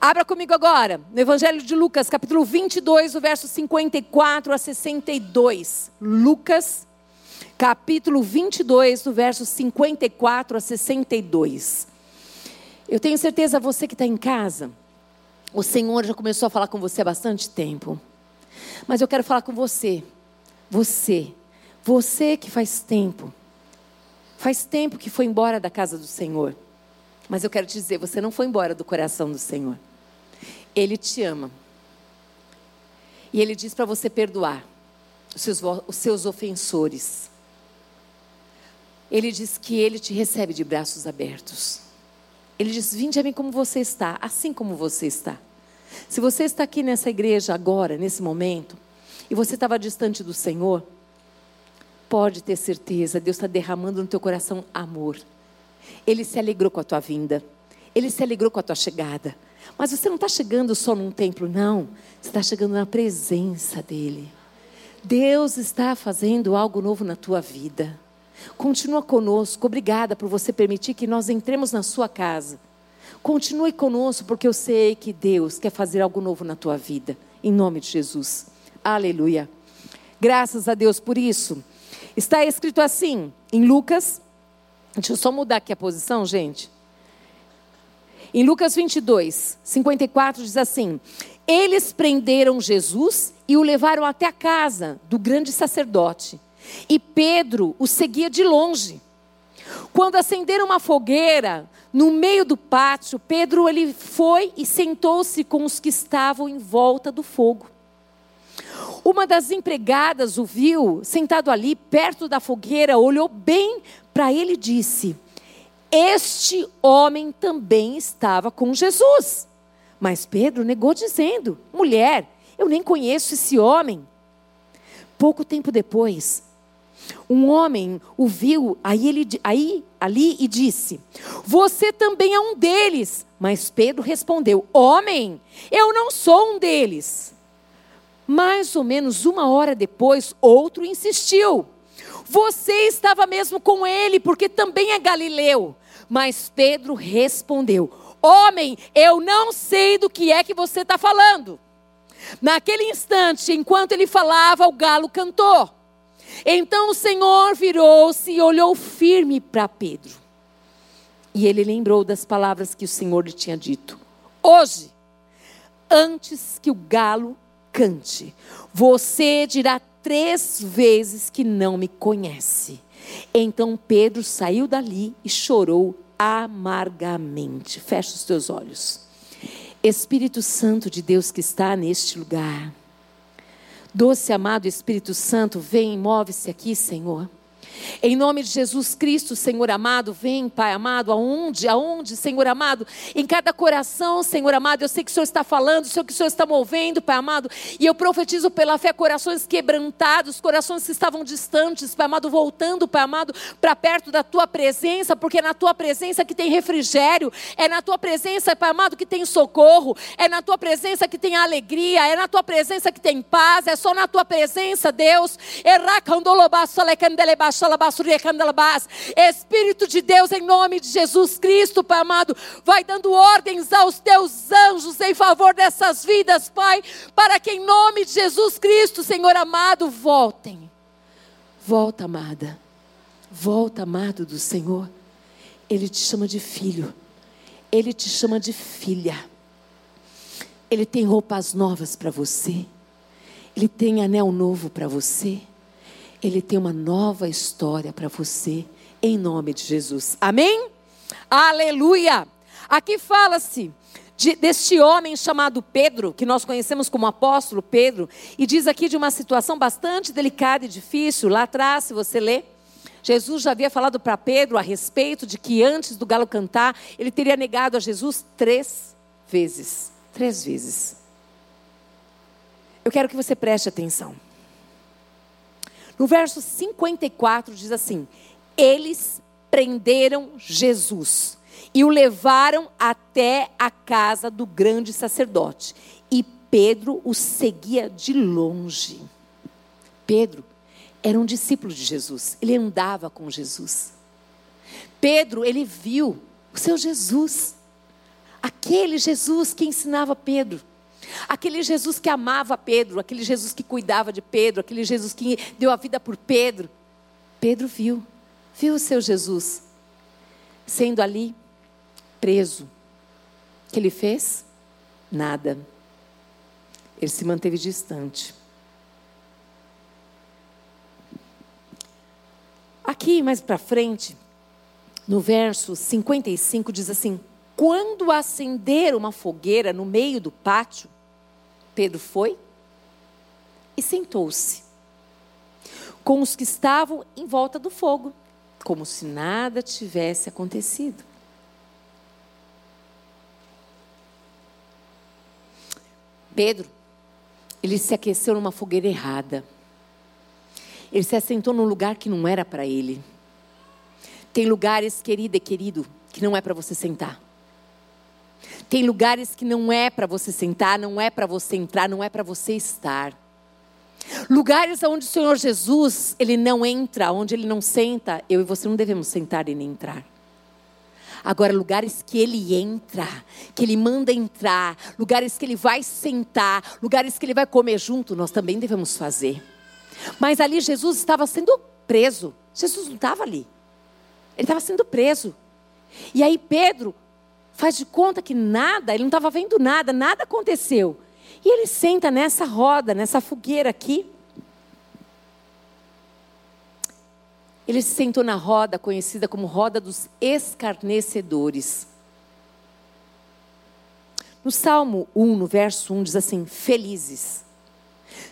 Abra comigo agora, no Evangelho de Lucas, capítulo 22, o verso 54 a 62. Lucas, capítulo 22, do verso 54 a 62. Eu tenho certeza, você que está em casa, o Senhor já começou a falar com você há bastante tempo. Mas eu quero falar com você. Você. Você que faz tempo. Faz tempo que foi embora da casa do Senhor. Mas eu quero te dizer, você não foi embora do coração do Senhor. Ele te ama. E Ele diz para você perdoar os seus, os seus ofensores. Ele diz que Ele te recebe de braços abertos. Ele diz: Vinde a mim como você está, assim como você está. Se você está aqui nessa igreja agora, nesse momento, e você estava distante do Senhor, pode ter certeza, Deus está derramando no teu coração amor. Ele se alegrou com a tua vinda, Ele se alegrou com a tua chegada. Mas você não está chegando só num templo, não. Você está chegando na presença dEle. Deus está fazendo algo novo na tua vida. Continua conosco. Obrigada por você permitir que nós entremos na sua casa. Continue conosco, porque eu sei que Deus quer fazer algo novo na tua vida. Em nome de Jesus. Aleluia. Graças a Deus por isso. Está escrito assim, em Lucas. Deixa eu só mudar aqui a posição, gente. Em Lucas 22, 54 diz assim: Eles prenderam Jesus e o levaram até a casa do grande sacerdote. E Pedro o seguia de longe. Quando acenderam uma fogueira no meio do pátio, Pedro ele foi e sentou-se com os que estavam em volta do fogo. Uma das empregadas o viu sentado ali perto da fogueira, olhou bem para ele e disse: Este homem também estava com Jesus. Mas Pedro negou, dizendo: Mulher, eu nem conheço esse homem. Pouco tempo depois, um homem o viu aí, ele, aí ali e disse: Você também é um deles. Mas Pedro respondeu: Homem, eu não sou um deles. Mais ou menos uma hora depois, outro insistiu: Você estava mesmo com ele, porque também é galileu. Mas Pedro respondeu: Homem, eu não sei do que é que você está falando. Naquele instante, enquanto ele falava, o galo cantou. Então o Senhor virou-se e olhou firme para Pedro. E ele lembrou das palavras que o Senhor lhe tinha dito: Hoje, antes que o galo cante, você dirá três vezes que não me conhece. Então Pedro saiu dali e chorou amargamente. Fecha os teus olhos. Espírito Santo de Deus que está neste lugar. Doce amado Espírito Santo, vem move-se aqui, Senhor. Em nome de Jesus Cristo, Senhor amado, vem, Pai amado, aonde, aonde, Senhor amado, em cada coração, Senhor amado, eu sei que o Senhor está falando, eu sei que o Senhor está movendo, Pai amado, e eu profetizo pela fé corações quebrantados, corações que estavam distantes, Pai amado, voltando, Pai amado, para perto da Tua presença, porque é na Tua presença que tem refrigério, é na Tua presença, Pai amado, que tem socorro, é na Tua presença que tem alegria, é na Tua presença que tem paz, é só na Tua presença, Deus. Espírito de Deus, em nome de Jesus Cristo, Pai amado, vai dando ordens aos teus anjos em favor dessas vidas, Pai, para que em nome de Jesus Cristo, Senhor amado, voltem. Volta, amada. Volta, amado do Senhor. Ele te chama de filho. Ele te chama de filha. Ele tem roupas novas para você. Ele tem anel novo para você. Ele tem uma nova história para você, em nome de Jesus. Amém? Aleluia! Aqui fala-se de, deste homem chamado Pedro, que nós conhecemos como apóstolo Pedro, e diz aqui de uma situação bastante delicada e difícil. Lá atrás, se você ler, Jesus já havia falado para Pedro a respeito de que antes do galo cantar, ele teria negado a Jesus três vezes. Três vezes. Eu quero que você preste atenção. No verso 54 diz assim: Eles prenderam Jesus e o levaram até a casa do grande sacerdote. E Pedro o seguia de longe. Pedro era um discípulo de Jesus, ele andava com Jesus. Pedro, ele viu o seu Jesus, Aquele Jesus que ensinava Pedro. Aquele Jesus que amava Pedro, aquele Jesus que cuidava de Pedro, aquele Jesus que deu a vida por Pedro. Pedro viu, viu o seu Jesus sendo ali preso. O que ele fez? Nada. Ele se manteve distante. Aqui mais para frente, no verso 55, diz assim: Quando acender uma fogueira no meio do pátio, Pedro foi e sentou-se com os que estavam em volta do fogo, como se nada tivesse acontecido. Pedro, ele se aqueceu numa fogueira errada. Ele se assentou num lugar que não era para ele. Tem lugares, querida e querido, que não é para você sentar. Tem lugares que não é para você sentar, não é para você entrar, não é para você estar. Lugares onde o Senhor Jesus, ele não entra, onde ele não senta, eu e você não devemos sentar e nem entrar. Agora, lugares que ele entra, que ele manda entrar, lugares que ele vai sentar, lugares que ele vai comer junto, nós também devemos fazer. Mas ali Jesus estava sendo preso. Jesus não estava ali. Ele estava sendo preso. E aí Pedro faz de conta que nada, ele não estava vendo nada, nada aconteceu. E ele senta nessa roda, nessa fogueira aqui. Ele se sentou na roda conhecida como roda dos escarnecedores. No Salmo 1, no verso 1, diz assim: Felizes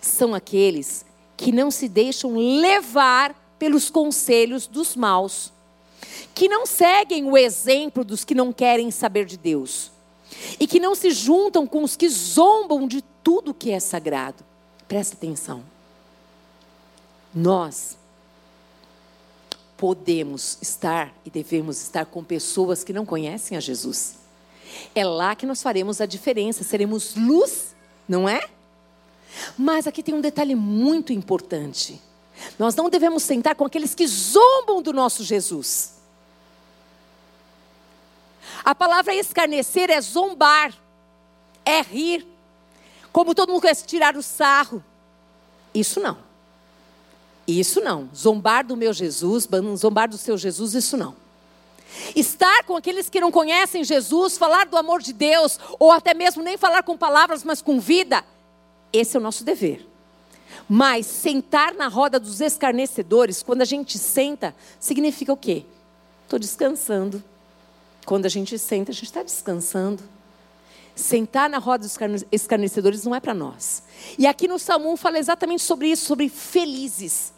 são aqueles que não se deixam levar pelos conselhos dos maus, que não seguem o exemplo dos que não querem saber de Deus, e que não se juntam com os que zombam de tudo que é sagrado. Presta atenção. Nós podemos estar e devemos estar com pessoas que não conhecem a Jesus. É lá que nós faremos a diferença, seremos luz, não é? Mas aqui tem um detalhe muito importante. Nós não devemos sentar com aqueles que zombam do nosso Jesus. A palavra escarnecer é zombar, é rir, como todo mundo quer tirar o sarro. Isso não. Isso não. Zombar do meu Jesus, zombar do seu Jesus, isso não. Estar com aqueles que não conhecem Jesus, falar do amor de Deus, ou até mesmo nem falar com palavras, mas com vida, esse é o nosso dever. Mas sentar na roda dos escarnecedores, quando a gente senta, significa o quê? Estou descansando. Quando a gente senta, a gente está descansando. Sentar na roda dos escarnecedores não é para nós. E aqui no Salmo 1 fala exatamente sobre isso, sobre felizes.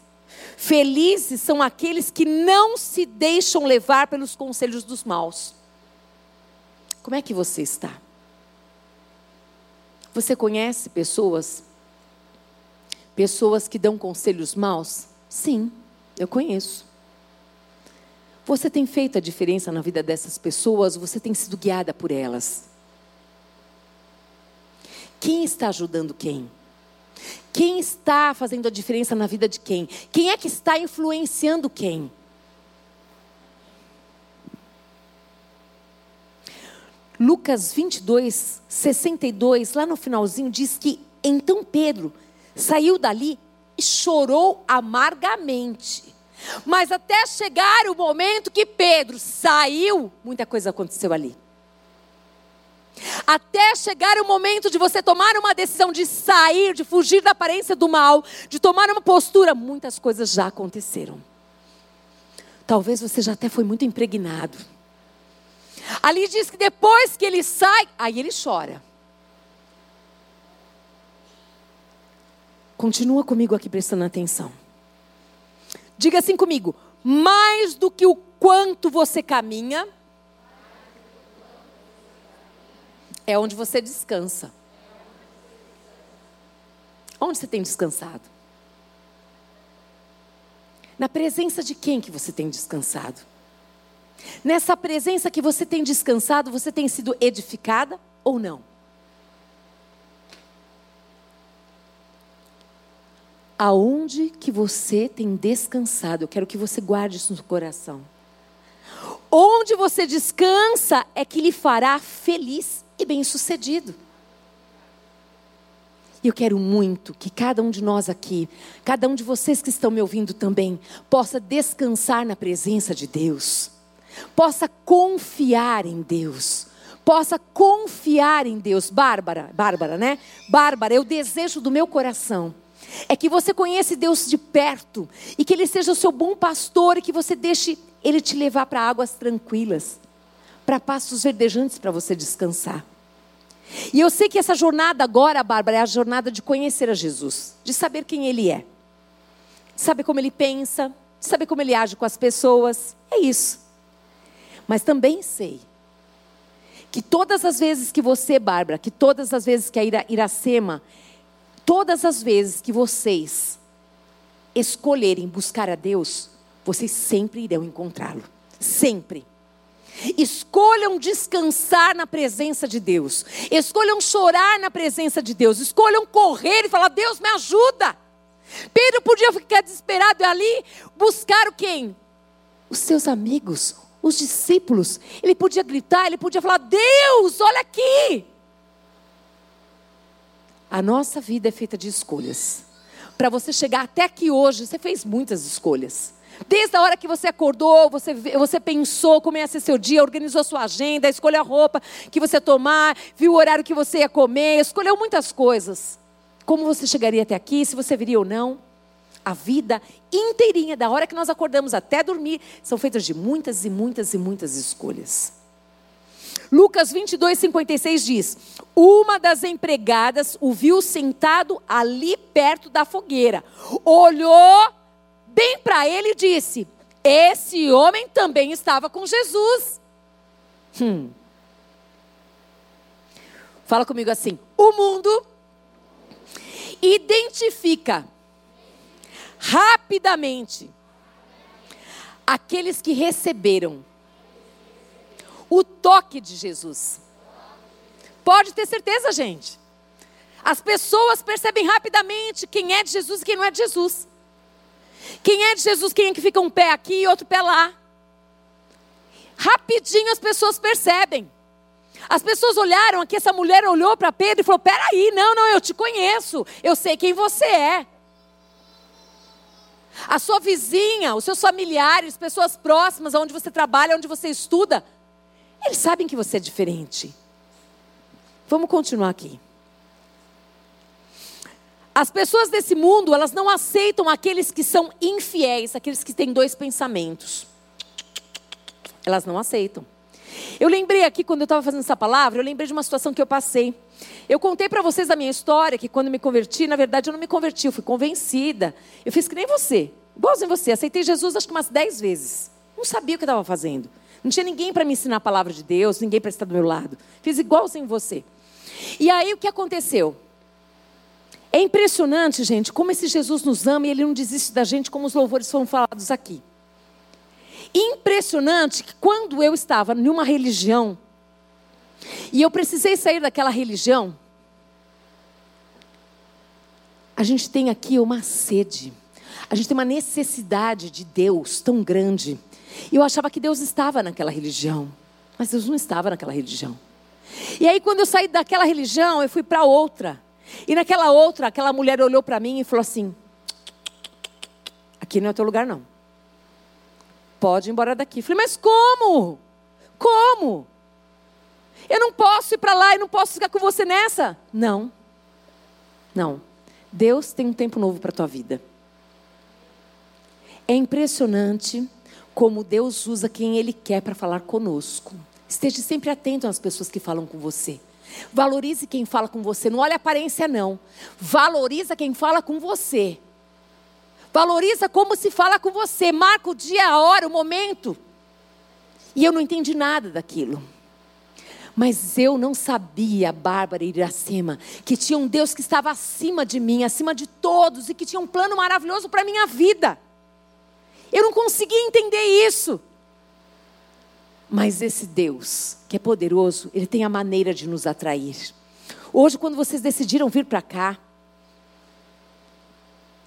Felizes são aqueles que não se deixam levar pelos conselhos dos maus. Como é que você está? Você conhece pessoas? Pessoas que dão conselhos maus? Sim, eu conheço. Você tem feito a diferença na vida dessas pessoas? Você tem sido guiada por elas? Quem está ajudando quem? Quem está fazendo a diferença na vida de quem? Quem é que está influenciando quem? Lucas 22, 62, lá no finalzinho, diz que então Pedro saiu dali e chorou amargamente. Mas até chegar o momento que Pedro saiu, muita coisa aconteceu ali. Até chegar o momento de você tomar uma decisão de sair, de fugir da aparência do mal, de tomar uma postura, muitas coisas já aconteceram. Talvez você já até foi muito impregnado. Ali diz que depois que ele sai, aí ele chora. Continua comigo aqui prestando atenção. Diga assim comigo: mais do que o quanto você caminha, é onde você descansa. Onde você tem descansado? Na presença de quem que você tem descansado? Nessa presença que você tem descansado, você tem sido edificada ou não? Aonde que você tem descansado? Eu quero que você guarde isso no coração. Onde você descansa é que lhe fará feliz e bem-sucedido. E eu quero muito que cada um de nós aqui, cada um de vocês que estão me ouvindo também, possa descansar na presença de Deus, possa confiar em Deus, possa confiar em Deus. Bárbara, Bárbara, né? Bárbara, eu desejo do meu coração é que você conheça Deus de perto e que Ele seja o seu bom pastor e que você deixe Ele te levar para águas tranquilas, para pastos verdejantes para você descansar. E eu sei que essa jornada agora, Bárbara, é a jornada de conhecer a Jesus, de saber quem Ele é, de saber como Ele pensa, de saber como Ele age com as pessoas. É isso. Mas também sei que todas as vezes que você, Bárbara, que todas as vezes que a Iracema, todas as vezes que vocês escolherem buscar a Deus, vocês sempre irão encontrá-lo. Sempre. Escolham descansar na presença de Deus. Escolham chorar na presença de Deus. Escolham correr e falar: Deus, me ajuda. Pedro podia ficar desesperado e ali buscar quem? Os seus amigos, os discípulos. Ele podia gritar, ele podia falar: Deus, olha aqui. A nossa vida é feita de escolhas. Para você chegar até aqui hoje, você fez muitas escolhas. Desde a hora que você acordou, você, você pensou como ia ser seu dia, organizou sua agenda, escolheu a roupa que você ia tomar, viu o horário que você ia comer, escolheu muitas coisas. Como você chegaria até aqui, se você viria ou não. A vida inteirinha, da hora que nós acordamos até dormir, são feitas de muitas e muitas e muitas escolhas. Lucas 22, 56 diz: Uma das empregadas o viu sentado ali perto da fogueira, olhou bem para ele e disse: Esse homem também estava com Jesus. Hum. Fala comigo assim: o mundo identifica rapidamente aqueles que receberam o toque de Jesus. Pode ter certeza, gente. As pessoas percebem rapidamente quem é de Jesus e quem não é de Jesus. Quem é de Jesus, quem é que fica um pé aqui e outro pé lá. Rapidinho as pessoas percebem. As pessoas olharam aqui, essa mulher olhou para Pedro e falou: Peraí, não, não, eu te conheço, eu sei quem você é. A sua vizinha, os seus familiares, pessoas próximas, onde você trabalha, onde você estuda, eles sabem que você é diferente. Vamos continuar aqui. As pessoas desse mundo, elas não aceitam aqueles que são infiéis, aqueles que têm dois pensamentos. Elas não aceitam. Eu lembrei aqui, quando eu estava fazendo essa palavra, eu lembrei de uma situação que eu passei. Eu contei para vocês a minha história, que quando me converti, na verdade eu não me converti, eu fui convencida. Eu fiz que nem você, igualzinho você. Aceitei Jesus acho que umas dez vezes. Não sabia o que estava fazendo. Não tinha ninguém para me ensinar a palavra de Deus, ninguém para estar do meu lado. Fiz igualzinho você. E aí o que aconteceu? É impressionante, gente, como esse Jesus nos ama e ele não desiste da gente, como os louvores foram falados aqui. Impressionante que quando eu estava em uma religião e eu precisei sair daquela religião, a gente tem aqui uma sede, a gente tem uma necessidade de Deus tão grande. E eu achava que Deus estava naquela religião, mas Deus não estava naquela religião. E aí, quando eu saí daquela religião, eu fui para outra. E naquela outra, aquela mulher olhou para mim e falou assim: Aqui não é teu lugar, não. Pode ir embora daqui. Eu falei, mas como? Como? Eu não posso ir para lá e não posso ficar com você nessa? Não. Não. Deus tem um tempo novo para a tua vida. É impressionante como Deus usa quem Ele quer para falar conosco. Esteja sempre atento às pessoas que falam com você. Valorize quem fala com você. Não olhe a aparência, não. Valoriza quem fala com você. Valoriza como se fala com você. Marca o dia, a hora, o momento. E eu não entendi nada daquilo. Mas eu não sabia, Bárbara e Iracema, que tinha um Deus que estava acima de mim, acima de todos, e que tinha um plano maravilhoso para a minha vida. Eu não conseguia entender isso. Mas esse Deus, que é poderoso, ele tem a maneira de nos atrair. Hoje, quando vocês decidiram vir para cá,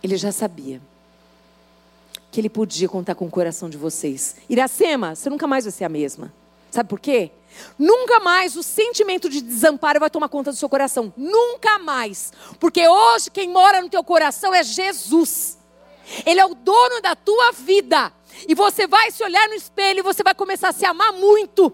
ele já sabia. que ele podia contar com o coração de vocês. Iracema, você nunca mais vai ser a mesma. Sabe por quê? Nunca mais o sentimento de desamparo vai tomar conta do seu coração. Nunca mais. Porque hoje quem mora no teu coração é Jesus. Ele é o dono da tua vida. E você vai se olhar no espelho e você vai começar a se amar muito.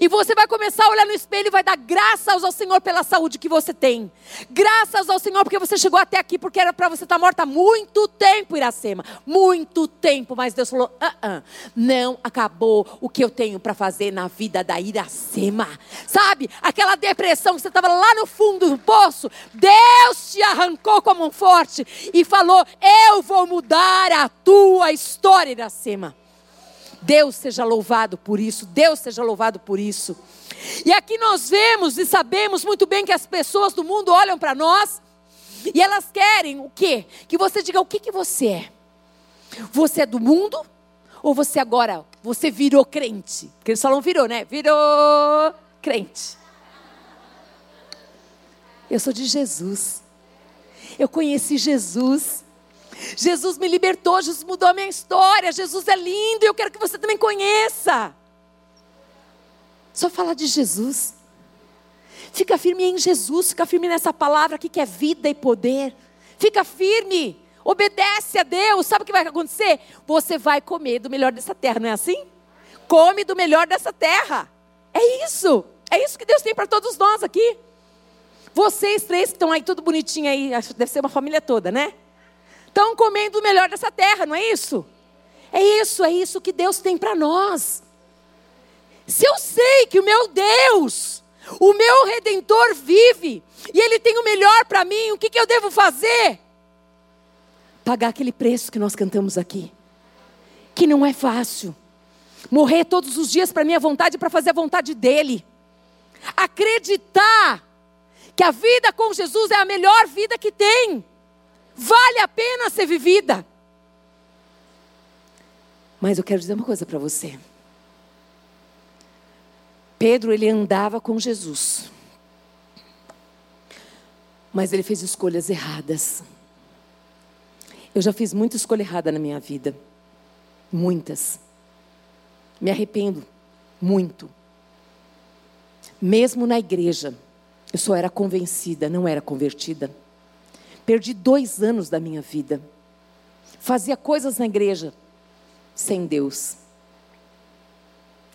E você vai começar a olhar no espelho e vai dar graças ao Senhor pela saúde que você tem. Graças ao Senhor porque você chegou até aqui, porque era para você estar tá morta há muito tempo, Iracema. Muito tempo. Mas Deus falou: ah, ah, não acabou o que eu tenho para fazer na vida da Iracema. Sabe? Aquela depressão que você estava lá no fundo do poço. Deus te arrancou com a mão forte e falou: Eu vou mudar a tua história, Iracema. Deus seja louvado por isso, Deus seja louvado por isso. E aqui nós vemos e sabemos muito bem que as pessoas do mundo olham para nós e elas querem o quê? Que você diga o que, que você é. Você é do mundo ou você agora, você virou crente? Porque eles falam virou, né? Virou crente. Eu sou de Jesus. Eu conheci Jesus. Jesus me libertou, Jesus mudou a minha história, Jesus é lindo e eu quero que você também conheça. Só falar de Jesus. Fica firme em Jesus, fica firme nessa palavra aqui que é vida e poder. Fica firme, obedece a Deus. Sabe o que vai acontecer? Você vai comer do melhor dessa terra, não é assim? Come do melhor dessa terra. É isso. É isso que Deus tem para todos nós aqui. Vocês três que estão aí tudo bonitinho aí, deve ser uma família toda, né? Estão comendo o melhor dessa terra, não é isso? É isso, é isso que Deus tem para nós. Se eu sei que o meu Deus, o meu redentor vive, e Ele tem o melhor para mim, o que, que eu devo fazer? Pagar aquele preço que nós cantamos aqui, que não é fácil. Morrer todos os dias para minha vontade, para fazer a vontade dEle. Acreditar que a vida com Jesus é a melhor vida que tem vale a pena ser vivida. Mas eu quero dizer uma coisa para você. Pedro, ele andava com Jesus. Mas ele fez escolhas erradas. Eu já fiz muita escolha errada na minha vida. Muitas. Me arrependo muito. Mesmo na igreja, eu só era convencida, não era convertida. Perdi dois anos da minha vida. Fazia coisas na igreja sem Deus.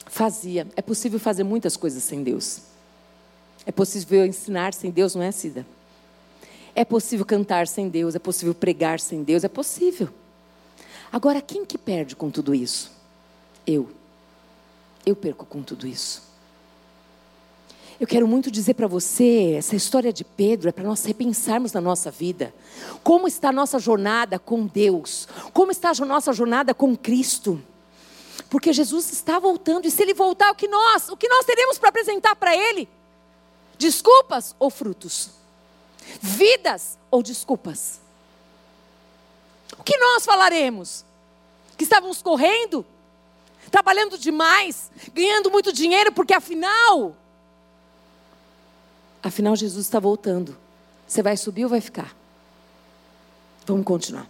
Fazia. É possível fazer muitas coisas sem Deus. É possível ensinar sem Deus, não é, Cida? É possível cantar sem Deus, é possível pregar sem Deus, é possível. Agora, quem que perde com tudo isso? Eu. Eu perco com tudo isso. Eu quero muito dizer para você, essa história de Pedro é para nós repensarmos na nossa vida. Como está a nossa jornada com Deus? Como está a nossa jornada com Cristo? Porque Jesus está voltando e se ele voltar, o que nós, o que nós teremos para apresentar para ele? Desculpas ou frutos? Vidas ou desculpas? O que nós falaremos? Que estávamos correndo, trabalhando demais, ganhando muito dinheiro, porque afinal Afinal, Jesus está voltando. Você vai subir ou vai ficar? Vamos continuar.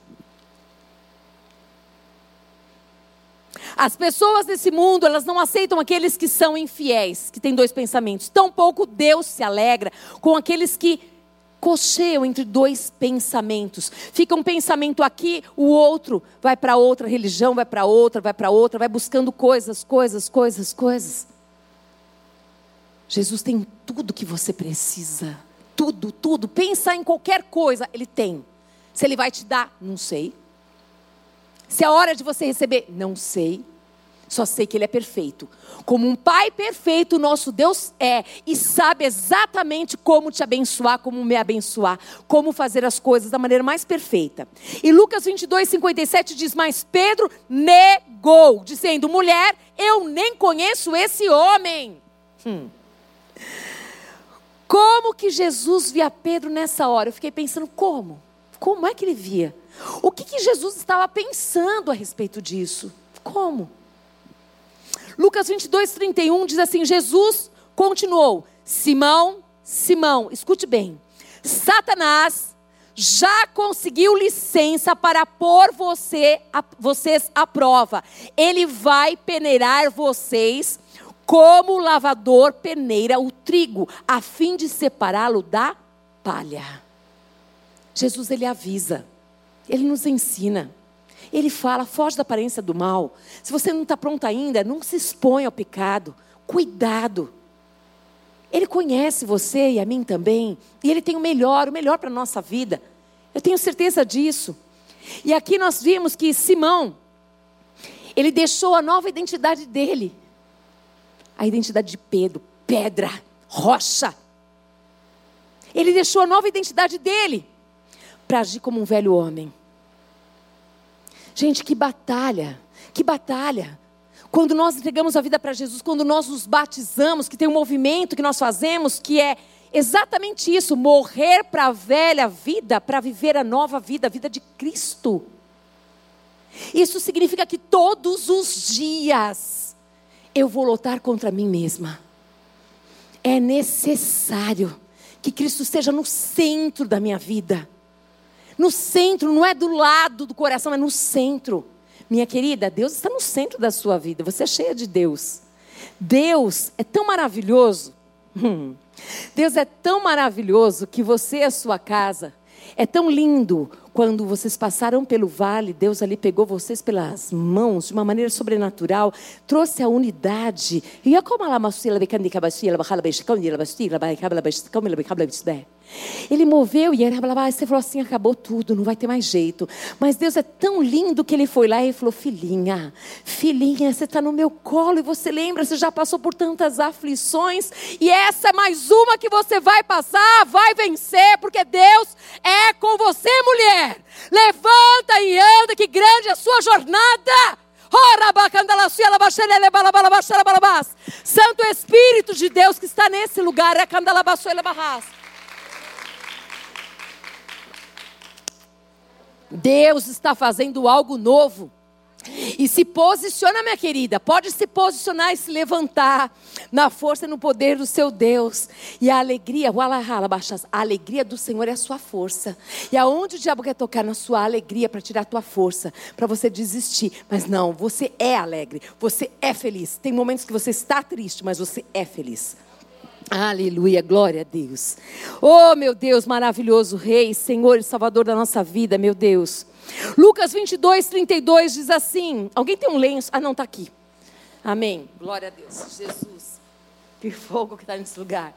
As pessoas desse mundo, elas não aceitam aqueles que são infiéis, que têm dois pensamentos. Tampouco Deus se alegra com aqueles que cocheiam entre dois pensamentos. Fica um pensamento aqui, o outro vai para outra religião, vai para outra, vai para outra, vai buscando coisas, coisas, coisas, coisas. Jesus tem tudo que você precisa. Tudo, tudo. Pensa em qualquer coisa, Ele tem. Se Ele vai te dar, não sei. Se é hora de você receber, não sei. Só sei que Ele é perfeito. Como um Pai perfeito, nosso Deus é. E sabe exatamente como te abençoar, como me abençoar. Como fazer as coisas da maneira mais perfeita. E Lucas 22, 57 diz: Mas Pedro negou, dizendo: Mulher, eu nem conheço esse homem. Hum. Como que Jesus via Pedro nessa hora? Eu fiquei pensando, como? Como é que ele via? O que, que Jesus estava pensando a respeito disso? Como? Lucas 22, 31 diz assim: Jesus continuou: Simão, Simão, escute bem, Satanás já conseguiu licença para pôr você, a, vocês à prova. Ele vai peneirar vocês como o lavador peneira o trigo, a fim de separá-lo da palha. Jesus ele avisa, ele nos ensina. Ele fala, foge da aparência do mal. Se você não está pronto ainda, não se expõe ao pecado. Cuidado. Ele conhece você e a mim também. E Ele tem o melhor, o melhor para a nossa vida. Eu tenho certeza disso. E aqui nós vimos que Simão, ele deixou a nova identidade dele. A identidade de Pedro, pedra, rocha. Ele deixou a nova identidade dele para agir como um velho homem. Gente, que batalha, que batalha. Quando nós entregamos a vida para Jesus, quando nós nos batizamos, que tem um movimento que nós fazemos que é exatamente isso: morrer para a velha vida, para viver a nova vida, a vida de Cristo. Isso significa que todos os dias eu vou lutar contra mim mesma. É necessário que Cristo esteja no centro da minha vida. No centro, não é do lado do coração, é no centro. Minha querida, Deus está no centro da sua vida. Você é cheia de Deus. Deus é tão maravilhoso. Hum. Deus é tão maravilhoso que você e a sua casa é tão lindo quando vocês passaram pelo vale, Deus ali pegou vocês pelas mãos de uma maneira sobrenatural, trouxe a unidade. E como ela ele moveu e você falou assim: acabou tudo, não vai ter mais jeito. Mas Deus é tão lindo que ele foi lá e falou: Filhinha, filhinha, você está no meu colo e você lembra, você já passou por tantas aflições e essa é mais uma que você vai passar, vai vencer, porque Deus é com você, mulher. Levanta e anda, que grande é a sua jornada. Santo Espírito de Deus que está nesse lugar, é Deus está fazendo algo novo. E se posiciona, minha querida, pode se posicionar e se levantar na força e no poder do seu Deus. E a alegria, a alegria do Senhor é a sua força. E aonde o diabo quer tocar na sua alegria para tirar a tua força, para você desistir. Mas não, você é alegre, você é feliz. Tem momentos que você está triste, mas você é feliz. Aleluia, glória a Deus. Oh, meu Deus, maravilhoso Rei, Senhor e Salvador da nossa vida, meu Deus. Lucas 22, 32 diz assim: Alguém tem um lenço? Ah, não, está aqui. Amém. Glória a Deus. Jesus. Que fogo que está nesse lugar.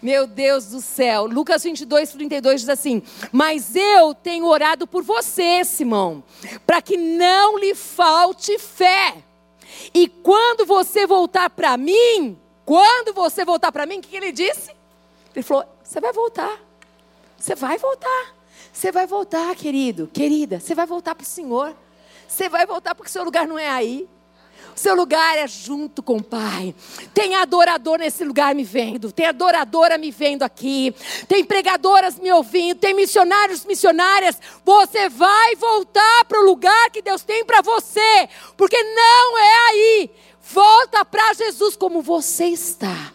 Meu Deus do céu. Lucas 22, 32 diz assim: Mas eu tenho orado por você, Simão, para que não lhe falte fé. E quando você voltar para mim, quando você voltar para mim, o que, ele disse? Ele falou: Você vai voltar. Você vai voltar. Você vai voltar, querido, querida. Você vai voltar para o Senhor. Você vai voltar porque o seu lugar não é aí. O seu lugar é junto com o Pai. Tem adorador nesse lugar me vendo. Tem adoradora me vendo aqui. Tem pregadoras me ouvindo. Tem missionários, missionárias. Você vai voltar para o lugar que Deus tem para você. Porque não é aí. Volta para Jesus como você está.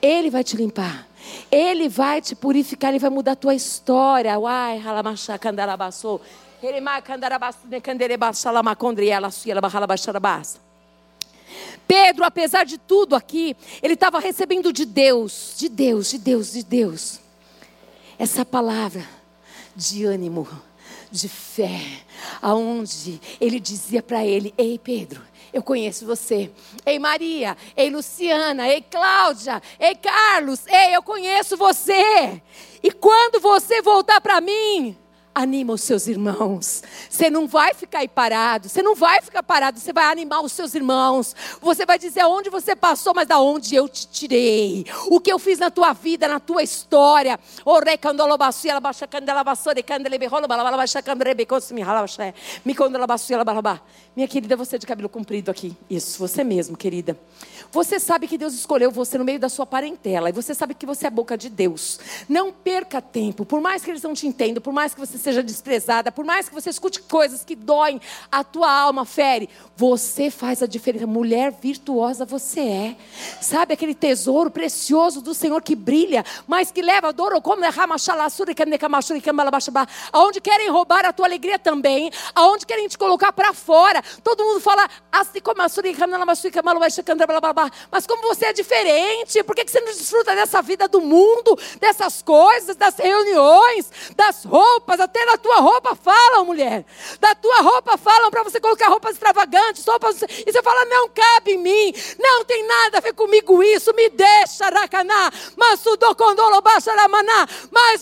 Ele vai te limpar. Ele vai te purificar, ele vai mudar a tua história. Uai, halamacha candarabaçou. Pedro, apesar de tudo aqui, ele estava recebendo de Deus, de Deus, de Deus, de Deus, essa palavra de ânimo, de fé, aonde ele dizia para ele: Ei, Pedro, eu conheço você. Ei, Maria. Ei, Luciana. Ei, Cláudia. Ei, Carlos. Ei, eu conheço você. E quando você voltar para mim, anima os seus irmãos. Você não vai ficar aí parado. Você não vai ficar parado. Você vai animar os seus irmãos. Você vai dizer aonde você passou, mas da onde eu te tirei. O que eu fiz na tua vida, na tua história. Minha querida, você de cabelo comprido aqui. Isso, você mesmo, querida. Você sabe que Deus escolheu você no meio da sua parentela. E você sabe que você é boca de Deus. Não perca tempo. Por mais que eles não te entendam, por mais que você seja desprezada, por mais que você escute coisas que doem a tua alma, fere, você faz a diferença. Mulher virtuosa você é. Sabe aquele tesouro precioso do Senhor que brilha, mas que leva dor, como aonde querem roubar a tua alegria também, aonde querem te colocar para fora. Todo mundo fala mas como você é diferente, por que você não desfruta dessa vida do mundo, dessas coisas, das reuniões, das roupas, até da tua roupa falam, mulher. Da tua roupa falam para você colocar roupas extravagantes, roupas, e você fala, não cabe em mim, não tem nada a ver comigo isso, me deixa, racaná, mas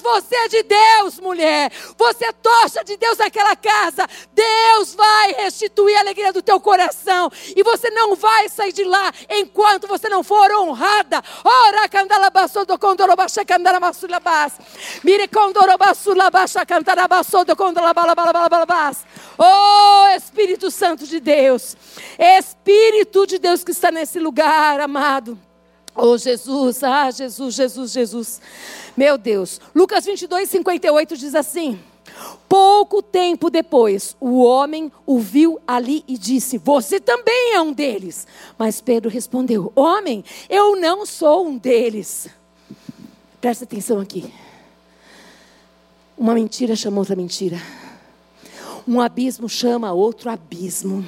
você é de Deus, mulher, você é tocha de Deus naquela casa, Deus vai restituir a alegria do teu coração, e você não vai sair de lá enquanto você não for honrada. Ora, candalabaço do condorobaixa, candalamassulabás. Mire do condorobalabalabas. Oh, Espírito Santo de Deus, Espírito de Deus que está nesse lugar, amado. Oh Jesus, ah Jesus, Jesus, Jesus. Meu Deus. Lucas 22, 58 diz assim: Pouco tempo depois, o homem o viu ali e disse: Você também é um deles. Mas Pedro respondeu: Homem, eu não sou um deles. Presta atenção aqui. Uma mentira chama outra mentira. Um abismo chama outro abismo.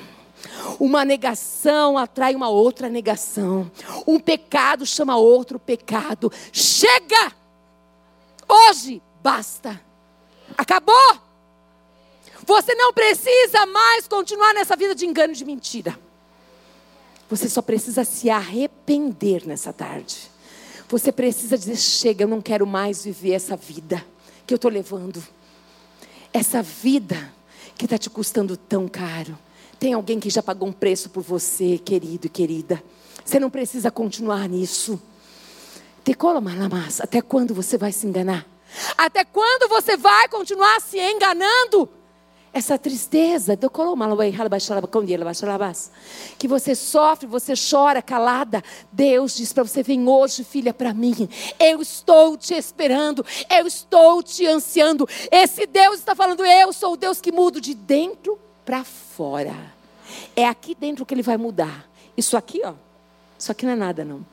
Uma negação atrai uma outra negação. Um pecado chama outro pecado. Chega! Hoje basta. Acabou! Você não precisa mais continuar nessa vida de engano e de mentira. Você só precisa se arrepender nessa tarde. Você precisa dizer: chega, eu não quero mais viver essa vida que eu estou levando. Essa vida que está te custando tão caro. Tem alguém que já pagou um preço por você, querido e querida. Você não precisa continuar nisso. Até quando você vai se enganar? Até quando você vai continuar se enganando? Essa tristeza, que você sofre, você chora calada. Deus diz para você: vem hoje, filha, para mim. Eu estou te esperando, eu estou te ansiando. Esse Deus está falando: eu sou o Deus que mudo de dentro para fora. É aqui dentro que ele vai mudar. Isso aqui, ó, isso aqui não é nada, não.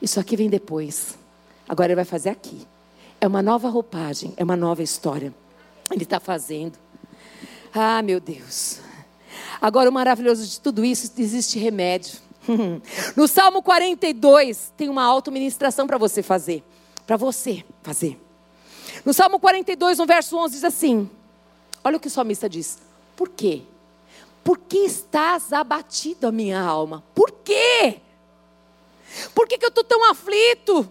Isso aqui vem depois. Agora ele vai fazer aqui. É uma nova roupagem, é uma nova história. Ele está fazendo. Ah, meu Deus. Agora, o maravilhoso de tudo isso, existe remédio. No Salmo 42, tem uma auto-ministração para você fazer. Para você fazer. No Salmo 42, no verso 11, diz assim: Olha o que o salmista diz. Por quê? Por que estás abatido, a minha alma? Por quê? Por que, que eu estou tão aflito?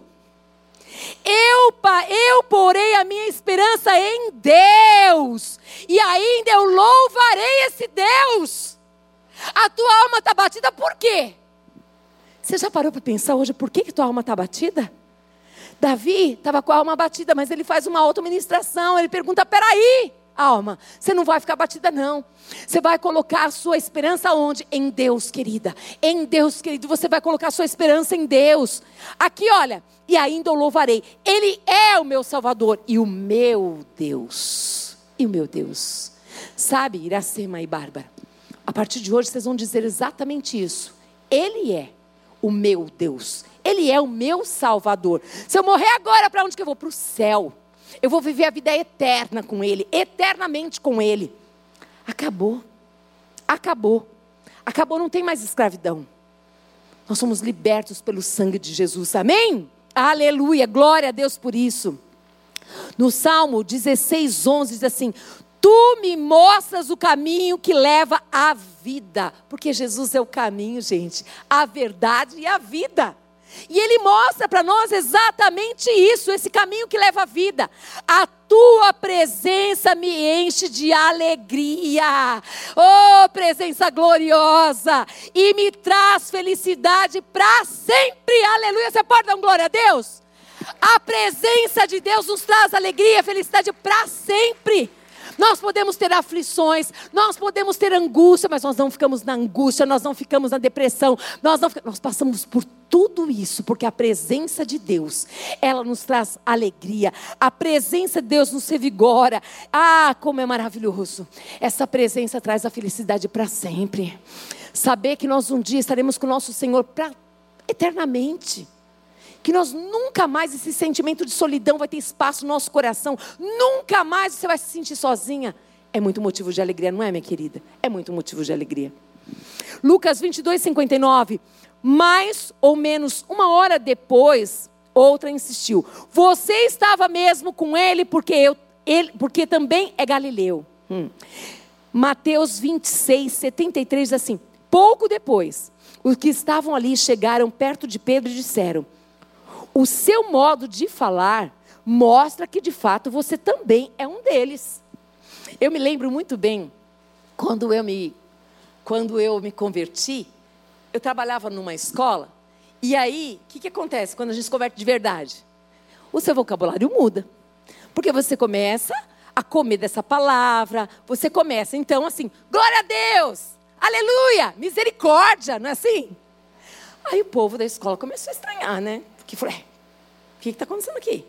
Eu, eu porei a minha esperança em Deus, e ainda eu louvarei esse Deus. A tua alma está batida por quê? Você já parou para pensar hoje por que, que tua alma está batida? Davi estava com a alma batida, mas ele faz uma auto-ministração. Ele pergunta: peraí, alma, você não vai ficar batida, não. Você vai colocar sua esperança onde? Em Deus, querida. Em Deus, querido. Você vai colocar sua esperança em Deus. Aqui, olha. E ainda o louvarei. Ele é o meu Salvador e o meu Deus. E o meu Deus. Sabe, Iracema e Bárbara? A partir de hoje vocês vão dizer exatamente isso. Ele é o meu Deus. Ele é o meu Salvador. Se eu morrer agora, para onde que eu vou? Para o céu. Eu vou viver a vida eterna com Ele, eternamente com Ele. Acabou. Acabou. Acabou, não tem mais escravidão. Nós somos libertos pelo sangue de Jesus. Amém? Aleluia. Glória a Deus por isso. No Salmo 16, 11 diz assim: Tu me mostras o caminho que leva à vida. Porque Jesus é o caminho, gente, a verdade e a vida. E ele mostra para nós exatamente isso, esse caminho que leva à vida. A tua presença me enche de alegria. Oh, presença gloriosa! E me traz felicidade para sempre. Aleluia. Você pode dar um glória a Deus? A presença de Deus nos traz alegria, felicidade para sempre. Nós podemos ter aflições, nós podemos ter angústia, mas nós não ficamos na angústia, nós não ficamos na depressão, nós, não, nós passamos por tudo isso porque a presença de Deus, ela nos traz alegria. A presença de Deus nos revigora. Ah, como é maravilhoso. Essa presença traz a felicidade para sempre. Saber que nós um dia estaremos com o nosso Senhor para eternamente. Que nós nunca mais esse sentimento de solidão vai ter espaço no nosso coração. Nunca mais você vai se sentir sozinha. É muito motivo de alegria, não é, minha querida? É muito motivo de alegria. Lucas 22, 59. Mais ou menos uma hora depois, outra insistiu: Você estava mesmo com ele porque, eu, ele, porque também é galileu. Hum. Mateus 26, 73 diz assim: Pouco depois, os que estavam ali chegaram perto de Pedro e disseram: O seu modo de falar mostra que de fato você também é um deles. Eu me lembro muito bem quando eu me quando eu me converti, eu trabalhava numa escola, e aí, o que, que acontece quando a gente converte de verdade? O seu vocabulário muda. Porque você começa a comer dessa palavra, você começa então assim, glória a Deus, aleluia, misericórdia, não é assim? Aí o povo da escola começou a estranhar, né? Porque falou, é, o que está acontecendo aqui?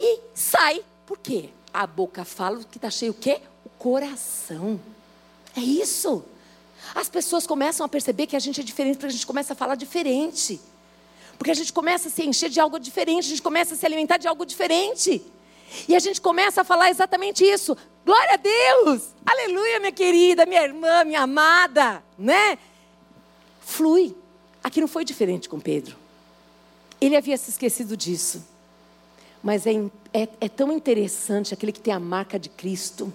E sai, por quê? A boca fala que está cheio o quê? O coração. É isso. As pessoas começam a perceber que a gente é diferente, porque a gente começa a falar diferente. Porque a gente começa a se encher de algo diferente, a gente começa a se alimentar de algo diferente. E a gente começa a falar exatamente isso. Glória a Deus! Aleluia, minha querida, minha irmã, minha amada, né? Flui. Aqui não foi diferente com Pedro. Ele havia se esquecido disso. Mas é, é, é tão interessante aquele que tem a marca de Cristo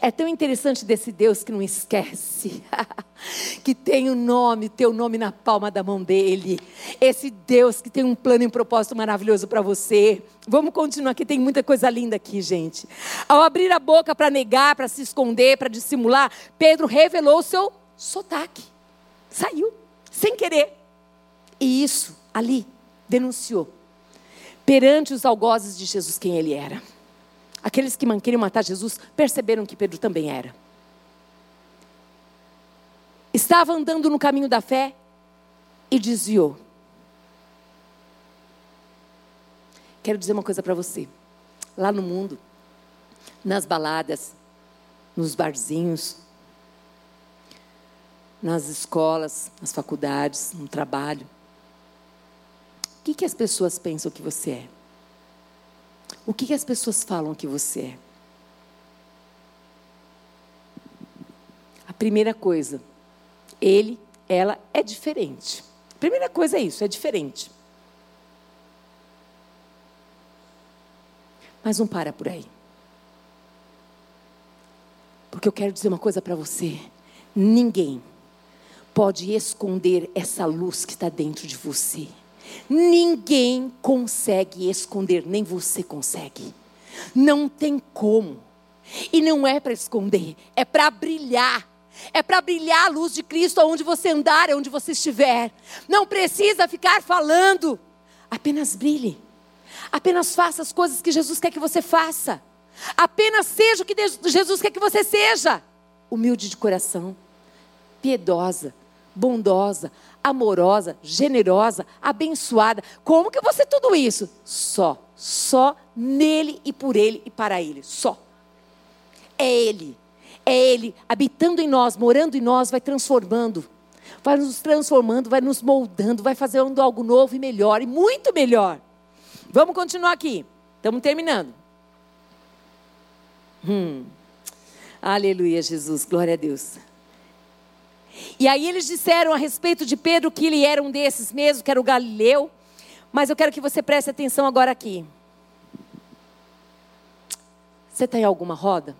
é tão interessante desse Deus que não esquece, que tem o nome, teu nome na palma da mão dele. Esse Deus que tem um plano e um propósito maravilhoso para você. Vamos continuar aqui, tem muita coisa linda aqui, gente. Ao abrir a boca para negar, para se esconder, para dissimular, Pedro revelou o seu sotaque. Saiu, sem querer. E isso, ali, denunciou perante os algozes de Jesus quem ele era. Aqueles que queriam matar Jesus perceberam que Pedro também era. Estava andando no caminho da fé e desviou. Quero dizer uma coisa para você. Lá no mundo, nas baladas, nos barzinhos, nas escolas, nas faculdades, no trabalho. O que, que as pessoas pensam que você é? O que, que as pessoas falam que você é? A primeira coisa, ele, ela é diferente. A primeira coisa é isso, é diferente. Mas não para por aí. Porque eu quero dizer uma coisa para você: ninguém pode esconder essa luz que está dentro de você. Ninguém consegue esconder, nem você consegue. Não tem como. E não é para esconder, é para brilhar. É para brilhar a luz de Cristo aonde você andar, aonde você estiver. Não precisa ficar falando. Apenas brilhe. Apenas faça as coisas que Jesus quer que você faça. Apenas seja o que Jesus quer que você seja. Humilde de coração, piedosa, bondosa, amorosa, generosa, abençoada. Como que você tudo isso? Só, só nele e por ele e para ele, só. É ele. É ele habitando em nós, morando em nós, vai transformando. Vai nos transformando, vai nos moldando, vai fazendo algo novo e melhor, e muito melhor. Vamos continuar aqui. Estamos terminando. Hum. Aleluia, Jesus. Glória a Deus. E aí eles disseram a respeito de Pedro que ele era um desses mesmo, que era o Galileu. Mas eu quero que você preste atenção agora aqui. Você está em alguma roda?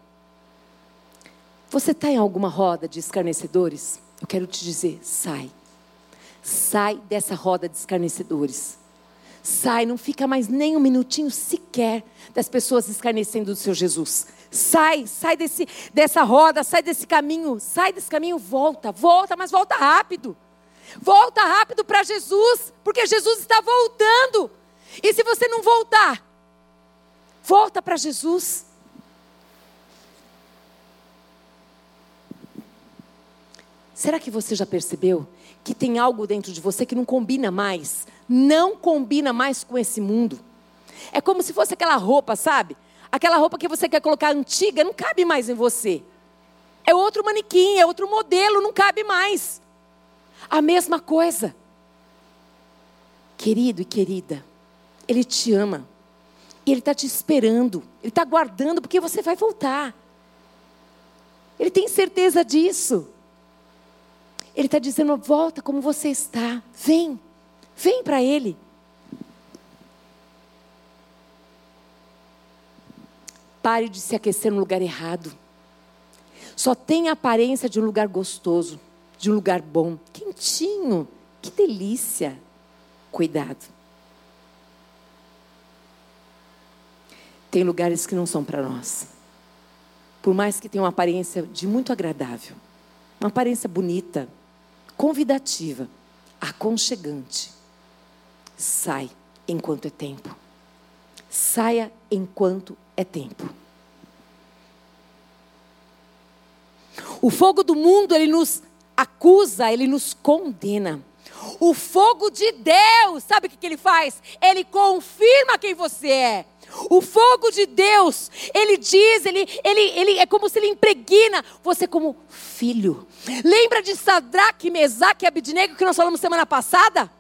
Você está em alguma roda de escarnecedores? Eu quero te dizer, sai. Sai dessa roda de escarnecedores. Sai, não fica mais nem um minutinho sequer das pessoas escarnecendo do seu Jesus. Sai, sai desse, dessa roda, sai desse caminho, sai desse caminho, volta, volta, mas volta rápido. Volta rápido para Jesus, porque Jesus está voltando. E se você não voltar, volta para Jesus. Será que você já percebeu que tem algo dentro de você que não combina mais? Não combina mais com esse mundo. É como se fosse aquela roupa, sabe? Aquela roupa que você quer colocar antiga, não cabe mais em você. É outro manequim, é outro modelo, não cabe mais. A mesma coisa. Querido e querida, Ele te ama. E Ele está te esperando. Ele está guardando porque você vai voltar. Ele tem certeza disso. Ele está dizendo: volta como você está. Vem. Vem para Ele. Pare de se aquecer no lugar errado. Só tem a aparência de um lugar gostoso, de um lugar bom, quentinho. Que delícia. Cuidado. Tem lugares que não são para nós. Por mais que tenha uma aparência de muito agradável, uma aparência bonita, convidativa, aconchegante. Sai enquanto é tempo. Saia enquanto é tempo. O fogo do mundo, ele nos acusa, ele nos condena. O fogo de Deus, sabe o que, ele faz? Ele confirma quem você é. O fogo de Deus, ele diz, ele, ele, ele é como se ele impregna você como filho. Lembra de Sadraque, Mesaque e Abidnego que nós falamos semana passada?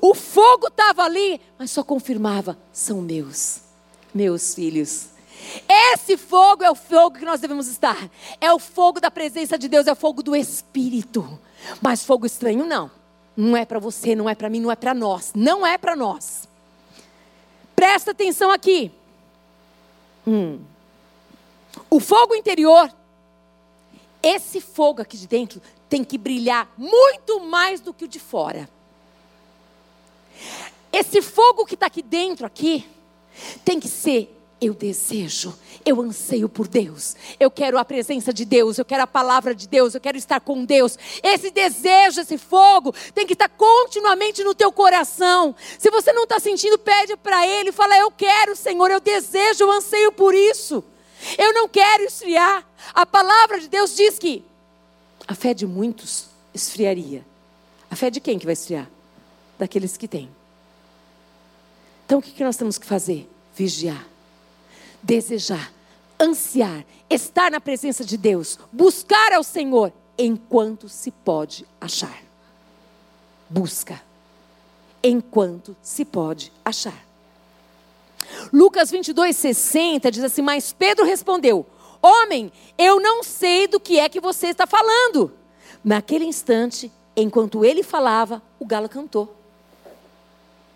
O fogo estava ali, mas só confirmava: são meus, meus filhos. Esse fogo é o fogo que nós devemos estar. É o fogo da presença de Deus, é o fogo do Espírito. Mas fogo estranho não. Não é para você, não é para mim, não é para nós. Não é para nós. Presta atenção aqui. Hum. O fogo interior, esse fogo aqui de dentro, tem que brilhar muito mais do que o de fora. Esse fogo que está aqui dentro, aqui, tem que ser eu desejo, eu anseio por Deus, eu quero a presença de Deus, eu quero a palavra de Deus, eu quero estar com Deus. Esse desejo, esse fogo, tem que estar continuamente no teu coração. Se você não está sentindo, pede para Ele, fala: Eu quero, Senhor, eu desejo, eu anseio por isso. Eu não quero esfriar. A palavra de Deus diz que a fé de muitos esfriaria. A fé de quem que vai esfriar? Daqueles que têm. Então o que nós temos que fazer? Vigiar desejar, ansiar, estar na presença de Deus, buscar ao Senhor enquanto se pode achar. Busca enquanto se pode achar. Lucas 22, 60 diz assim: Mas Pedro respondeu: Homem, eu não sei do que é que você está falando. Naquele instante, enquanto ele falava, o galo cantou.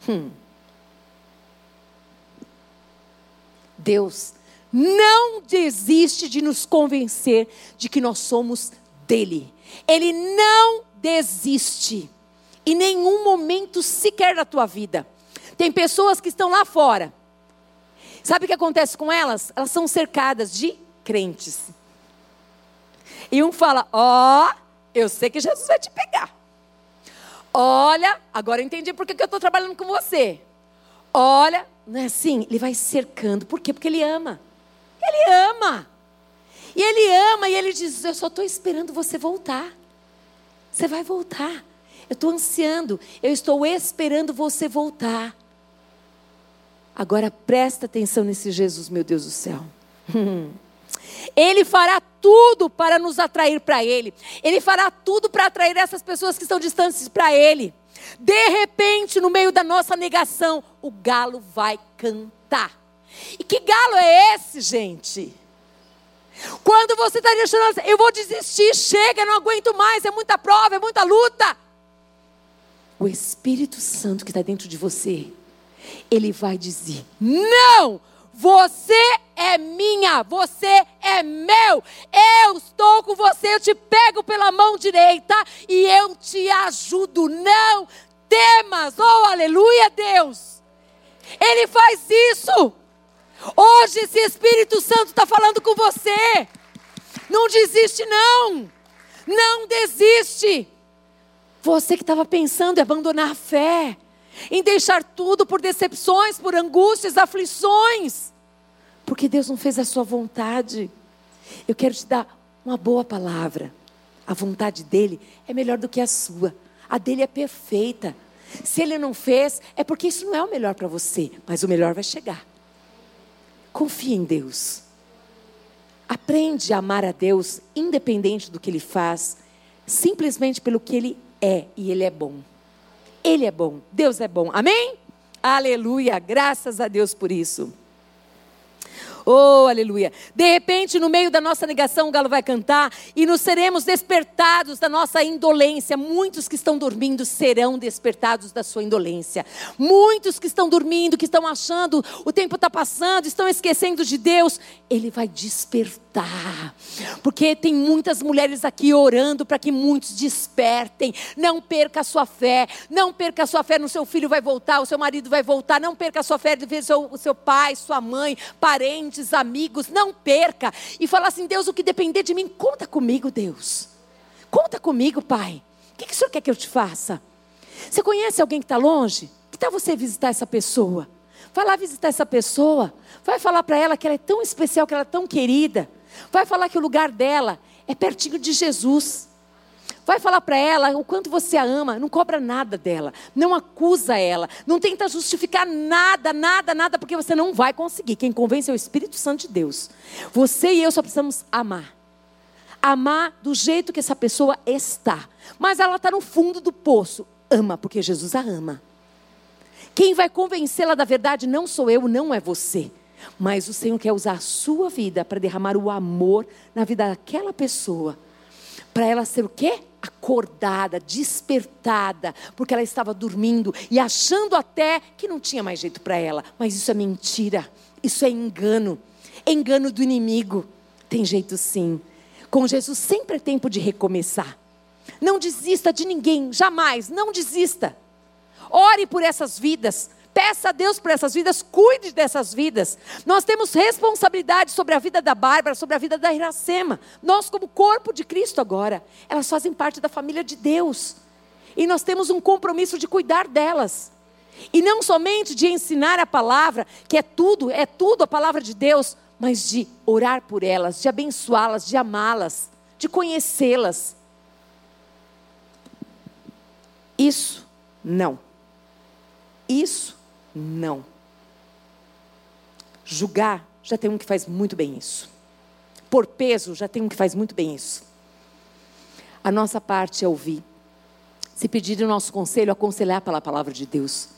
Hum. Deus não desiste de nos convencer de que nós somos dele. Ele não desiste em nenhum momento sequer da tua vida. Tem pessoas que estão lá fora. Sabe o que acontece com elas? Elas são cercadas de crentes. E um fala: Ó, oh, eu sei que Jesus vai te pegar. Olha, agora eu entendi por que, que eu estou trabalhando com você. Olha, não é assim? Ele vai cercando. Por quê? Porque ele ama. Ele ama. E ele ama e ele diz: Eu só estou esperando você voltar. Você vai voltar. Eu estou ansiando. Eu estou esperando você voltar. Agora presta atenção nesse Jesus, meu Deus do céu. Ele fará tudo para nos atrair para Ele. Ele fará tudo para atrair essas pessoas que estão distantes para Ele. De repente, no meio da nossa negação, o galo vai cantar. E que galo é esse, gente? Quando você está deixando, eu vou desistir, chega, não aguento mais, é muita prova, é muita luta. O Espírito Santo que está dentro de você, ele vai dizer: não, você é minha, você é meu. Eu estou com você, eu te pego pela mão direita e eu te ajudo. Não temas, oh aleluia, Deus. Ele faz isso. Hoje esse Espírito Santo está falando com você. Não desiste, não. Não desiste. Você que estava pensando em abandonar a fé, em deixar tudo por decepções, por angústias, aflições, porque Deus não fez a sua vontade. Eu quero te dar uma boa palavra. A vontade dele é melhor do que a sua. A dele é perfeita. Se ele não fez, é porque isso não é o melhor para você, mas o melhor vai chegar. Confie em Deus. Aprende a amar a Deus, independente do que ele faz, simplesmente pelo que ele é, e ele é bom. Ele é bom, Deus é bom. Amém? Aleluia, graças a Deus por isso. Oh, aleluia. De repente, no meio da nossa negação, o galo vai cantar e nos seremos despertados da nossa indolência. Muitos que estão dormindo serão despertados da sua indolência. Muitos que estão dormindo, que estão achando o tempo está passando, estão esquecendo de Deus, Ele vai despertar. Porque tem muitas mulheres aqui orando para que muitos despertem. Não perca a sua fé. Não perca a sua fé no seu filho vai voltar, o seu marido vai voltar. Não perca a sua fé de ver o seu, pai, sua mãe, parentes amigos, não perca. E fala assim: Deus, o que depender de mim, conta comigo, Deus. Conta comigo, Pai. O que, que o Senhor quer que eu te faça? Você conhece alguém que está longe? Que tal você visitar essa pessoa? Vai lá visitar essa pessoa. Vai falar para ela que ela é tão especial, que ela é tão querida. Vai falar que o lugar dela é pertinho de Jesus. Vai falar para ela o quanto você a ama, não cobra nada dela, não acusa ela, não tenta justificar nada, nada, nada, porque você não vai conseguir. Quem convence é o Espírito Santo de Deus. Você e eu só precisamos amar. Amar do jeito que essa pessoa está. Mas ela está no fundo do poço. Ama, porque Jesus a ama. Quem vai convencê-la da verdade não sou eu, não é você. Mas o Senhor quer usar a sua vida para derramar o amor na vida daquela pessoa. Para ela ser o quê? acordada, despertada, porque ela estava dormindo e achando até que não tinha mais jeito para ela. Mas isso é mentira, isso é engano, é engano do inimigo. Tem jeito sim. Com Jesus sempre é tempo de recomeçar. Não desista de ninguém, jamais, não desista. Ore por essas vidas. Peça a Deus por essas vidas, cuide dessas vidas. Nós temos responsabilidade sobre a vida da Bárbara, sobre a vida da Iracema. Nós, como corpo de Cristo agora, elas fazem parte da família de Deus. E nós temos um compromisso de cuidar delas. E não somente de ensinar a palavra, que é tudo, é tudo a palavra de Deus, mas de orar por elas, de abençoá-las, de amá-las, de conhecê-las. Isso não. Isso não. Julgar, já tem um que faz muito bem isso. Por peso, já tem um que faz muito bem isso. A nossa parte é ouvir. Se pedir o nosso conselho, aconselhar pela palavra de Deus.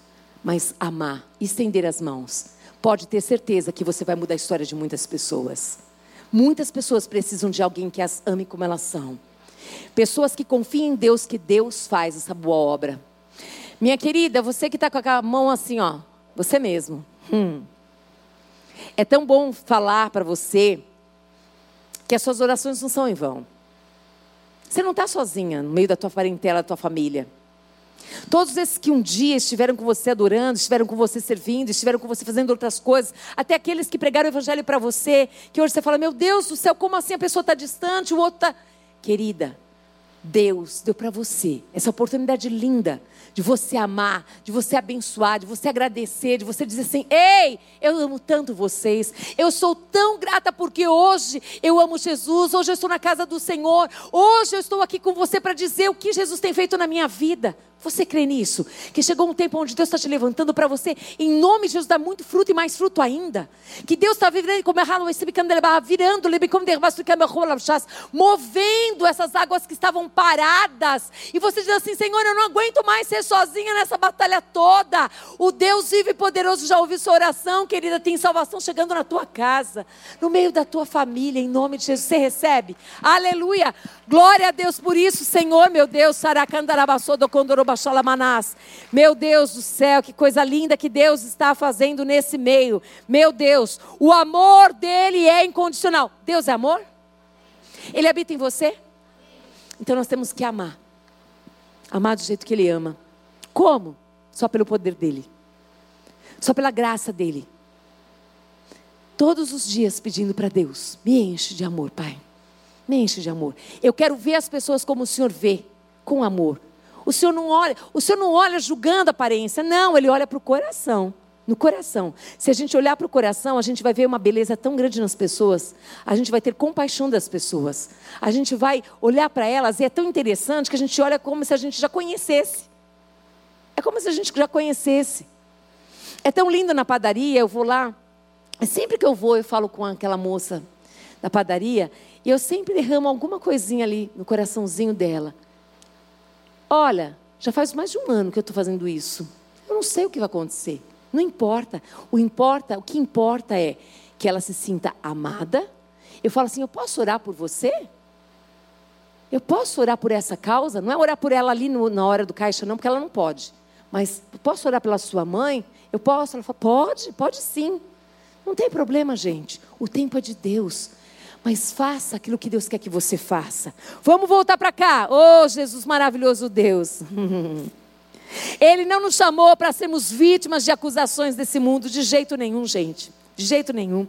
Mas amar, estender as mãos. Pode ter certeza que você vai mudar a história de muitas pessoas. Muitas pessoas precisam de alguém que as ame como elas são. Pessoas que confiem em Deus, que Deus faz essa boa obra. Minha querida, você que está com a mão assim, ó, você mesmo. Hum. É tão bom falar para você que as suas orações não são em vão. Você não está sozinha no meio da tua parentela, da tua família. Todos esses que um dia estiveram com você adorando, estiveram com você servindo, estiveram com você fazendo outras coisas, até aqueles que pregaram o evangelho para você, que hoje você fala: Meu Deus do céu, como assim a pessoa está distante, o outro está. Querida, Deus deu para você essa oportunidade linda de você amar, de você abençoar, de você agradecer, de você dizer assim: Ei, eu amo tanto vocês, eu sou tão grata porque hoje eu amo Jesus, hoje eu estou na casa do Senhor, hoje eu estou aqui com você para dizer o que Jesus tem feito na minha vida. Você crê nisso? Que chegou um tempo onde Deus está te levantando para você, em nome de Jesus, dar muito fruto e mais fruto ainda. Que Deus está virando, virando, movendo essas águas que estavam paradas. E você diz assim: Senhor, eu não aguento mais ser sozinha nessa batalha toda. O Deus vivo e poderoso já ouviu sua oração, querida. Tem salvação chegando na tua casa, no meio da tua família, em nome de Jesus. Você recebe? Aleluia. Glória a Deus por isso, Senhor, meu Deus. Meu Deus do céu, que coisa linda que Deus está fazendo nesse meio. Meu Deus, o amor dele é incondicional. Deus é amor? Ele habita em você? Então nós temos que amar. Amar do jeito que ele ama. Como? Só pelo poder dele. Só pela graça dele. Todos os dias pedindo para Deus: me enche de amor, Pai. Me enche de amor. Eu quero ver as pessoas como o Senhor vê, com amor, o Senhor não olha, o Senhor não olha julgando a aparência, não, ele olha para o coração. no coração. Se a gente olhar para o coração, a gente vai ver uma beleza tão grande nas pessoas. A gente vai ter compaixão das pessoas. A gente vai olhar para elas e é tão interessante que a gente olha como se a gente já conhecesse. É como se a gente já conhecesse. É tão lindo na padaria, eu vou lá. Sempre que eu vou, eu falo com aquela moça da padaria e eu sempre derramo alguma coisinha ali no coraçãozinho dela. Olha, já faz mais de um ano que eu estou fazendo isso. Eu não sei o que vai acontecer. Não importa. O importa, o que importa é que ela se sinta amada. Eu falo assim: eu posso orar por você? Eu posso orar por essa causa? Não é orar por ela ali no, na hora do caixa, não, porque ela não pode. Mas posso orar pela sua mãe? Eu posso? Ela fala: pode, pode sim. Não tem problema, gente. O tempo é de Deus. Mas faça aquilo que Deus quer que você faça. Vamos voltar para cá. Oh, Jesus maravilhoso Deus. Ele não nos chamou para sermos vítimas de acusações desse mundo, de jeito nenhum, gente. De jeito nenhum.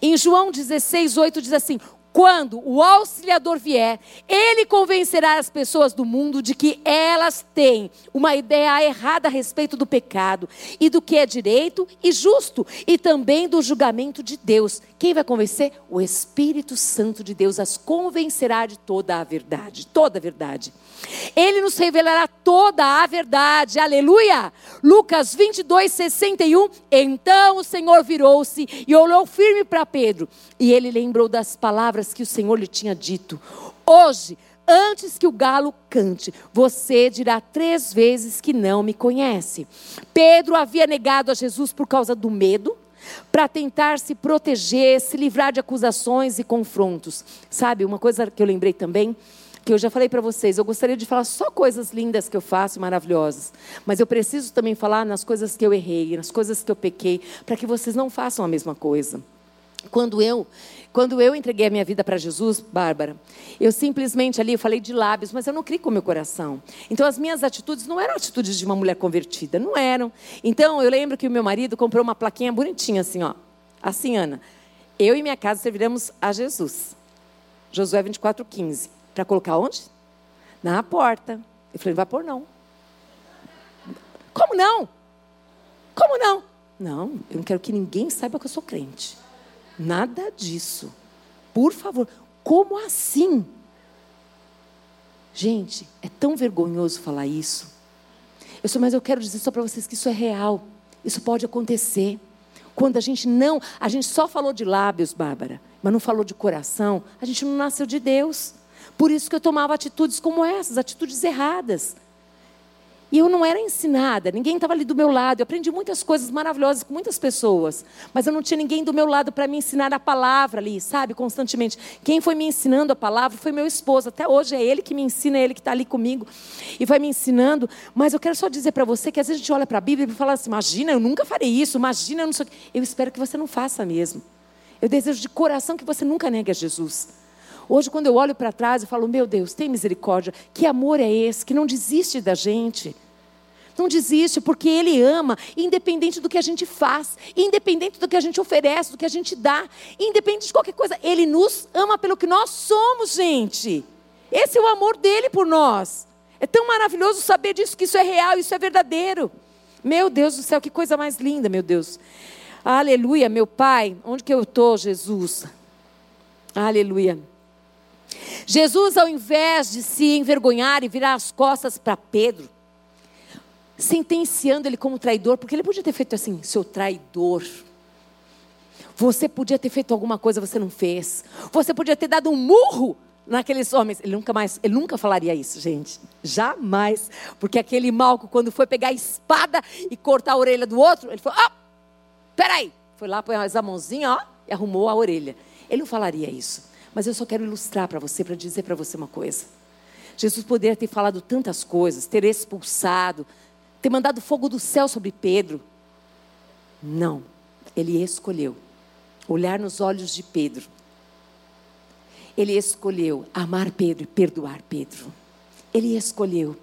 Em João 16, 8 diz assim: quando o auxiliador vier, ele convencerá as pessoas do mundo de que elas têm uma ideia errada a respeito do pecado e do que é direito e justo, e também do julgamento de Deus. Quem vai convencer? O Espírito Santo de Deus as convencerá de toda a verdade, toda a verdade. Ele nos revelará toda a verdade, aleluia. Lucas 22, 61. Então o Senhor virou-se e olhou firme para Pedro, e ele lembrou das palavras que o Senhor lhe tinha dito: Hoje, antes que o galo cante, você dirá três vezes que não me conhece. Pedro havia negado a Jesus por causa do medo, para tentar se proteger, se livrar de acusações e confrontos. Sabe, uma coisa que eu lembrei também que eu já falei para vocês, eu gostaria de falar só coisas lindas que eu faço, maravilhosas. Mas eu preciso também falar nas coisas que eu errei, nas coisas que eu pequei, para que vocês não façam a mesma coisa. Quando eu, quando eu entreguei a minha vida para Jesus, Bárbara, eu simplesmente ali, eu falei de lábios, mas eu não criei com o meu coração. Então as minhas atitudes não eram atitudes de uma mulher convertida, não eram. Então eu lembro que o meu marido comprou uma plaquinha bonitinha assim, ó. Assim, Ana, eu e minha casa serviremos a Jesus. Josué 24, 15. Para colocar onde? Na porta. Eu falei, não vai pôr não. Como não? Como não? Não, eu não quero que ninguém saiba que eu sou crente. Nada disso. Por favor. Como assim? Gente, é tão vergonhoso falar isso. Eu sou, mas eu quero dizer só para vocês que isso é real. Isso pode acontecer. Quando a gente não, a gente só falou de lábios, Bárbara, mas não falou de coração, a gente não nasceu de Deus. Por isso que eu tomava atitudes como essas, atitudes erradas. E eu não era ensinada, ninguém estava ali do meu lado. Eu aprendi muitas coisas maravilhosas com muitas pessoas, mas eu não tinha ninguém do meu lado para me ensinar a palavra ali, sabe, constantemente. Quem foi me ensinando a palavra foi meu esposo. Até hoje é ele que me ensina, é ele que está ali comigo e vai me ensinando. Mas eu quero só dizer para você que às vezes a gente olha para a Bíblia e fala assim: imagina, eu nunca farei isso, imagina, eu não sei. Eu espero que você não faça mesmo. Eu desejo de coração que você nunca negue a Jesus. Hoje, quando eu olho para trás, eu falo: Meu Deus, tem misericórdia. Que amor é esse que não desiste da gente? Não desiste, porque Ele ama, independente do que a gente faz, independente do que a gente oferece, do que a gente dá, independente de qualquer coisa. Ele nos ama pelo que nós somos, gente. Esse é o amor dele por nós. É tão maravilhoso saber disso, que isso é real, isso é verdadeiro. Meu Deus do céu, que coisa mais linda, meu Deus. Aleluia, meu Pai. Onde que eu estou, Jesus? Aleluia. Jesus, ao invés de se envergonhar e virar as costas para Pedro, sentenciando ele como traidor, porque ele podia ter feito assim, seu traidor. Você podia ter feito alguma coisa, você não fez. Você podia ter dado um murro naqueles homens. Ele nunca mais, ele nunca falaria isso, gente. Jamais. Porque aquele malco, quando foi pegar a espada e cortar a orelha do outro, ele falou: Ah, peraí. Foi lá, pôs a mãozinha, ó, e arrumou a orelha. Ele não falaria isso. Mas eu só quero ilustrar para você, para dizer para você uma coisa. Jesus poderia ter falado tantas coisas, ter expulsado, ter mandado fogo do céu sobre Pedro. Não, ele escolheu olhar nos olhos de Pedro. Ele escolheu amar Pedro e perdoar Pedro. Ele escolheu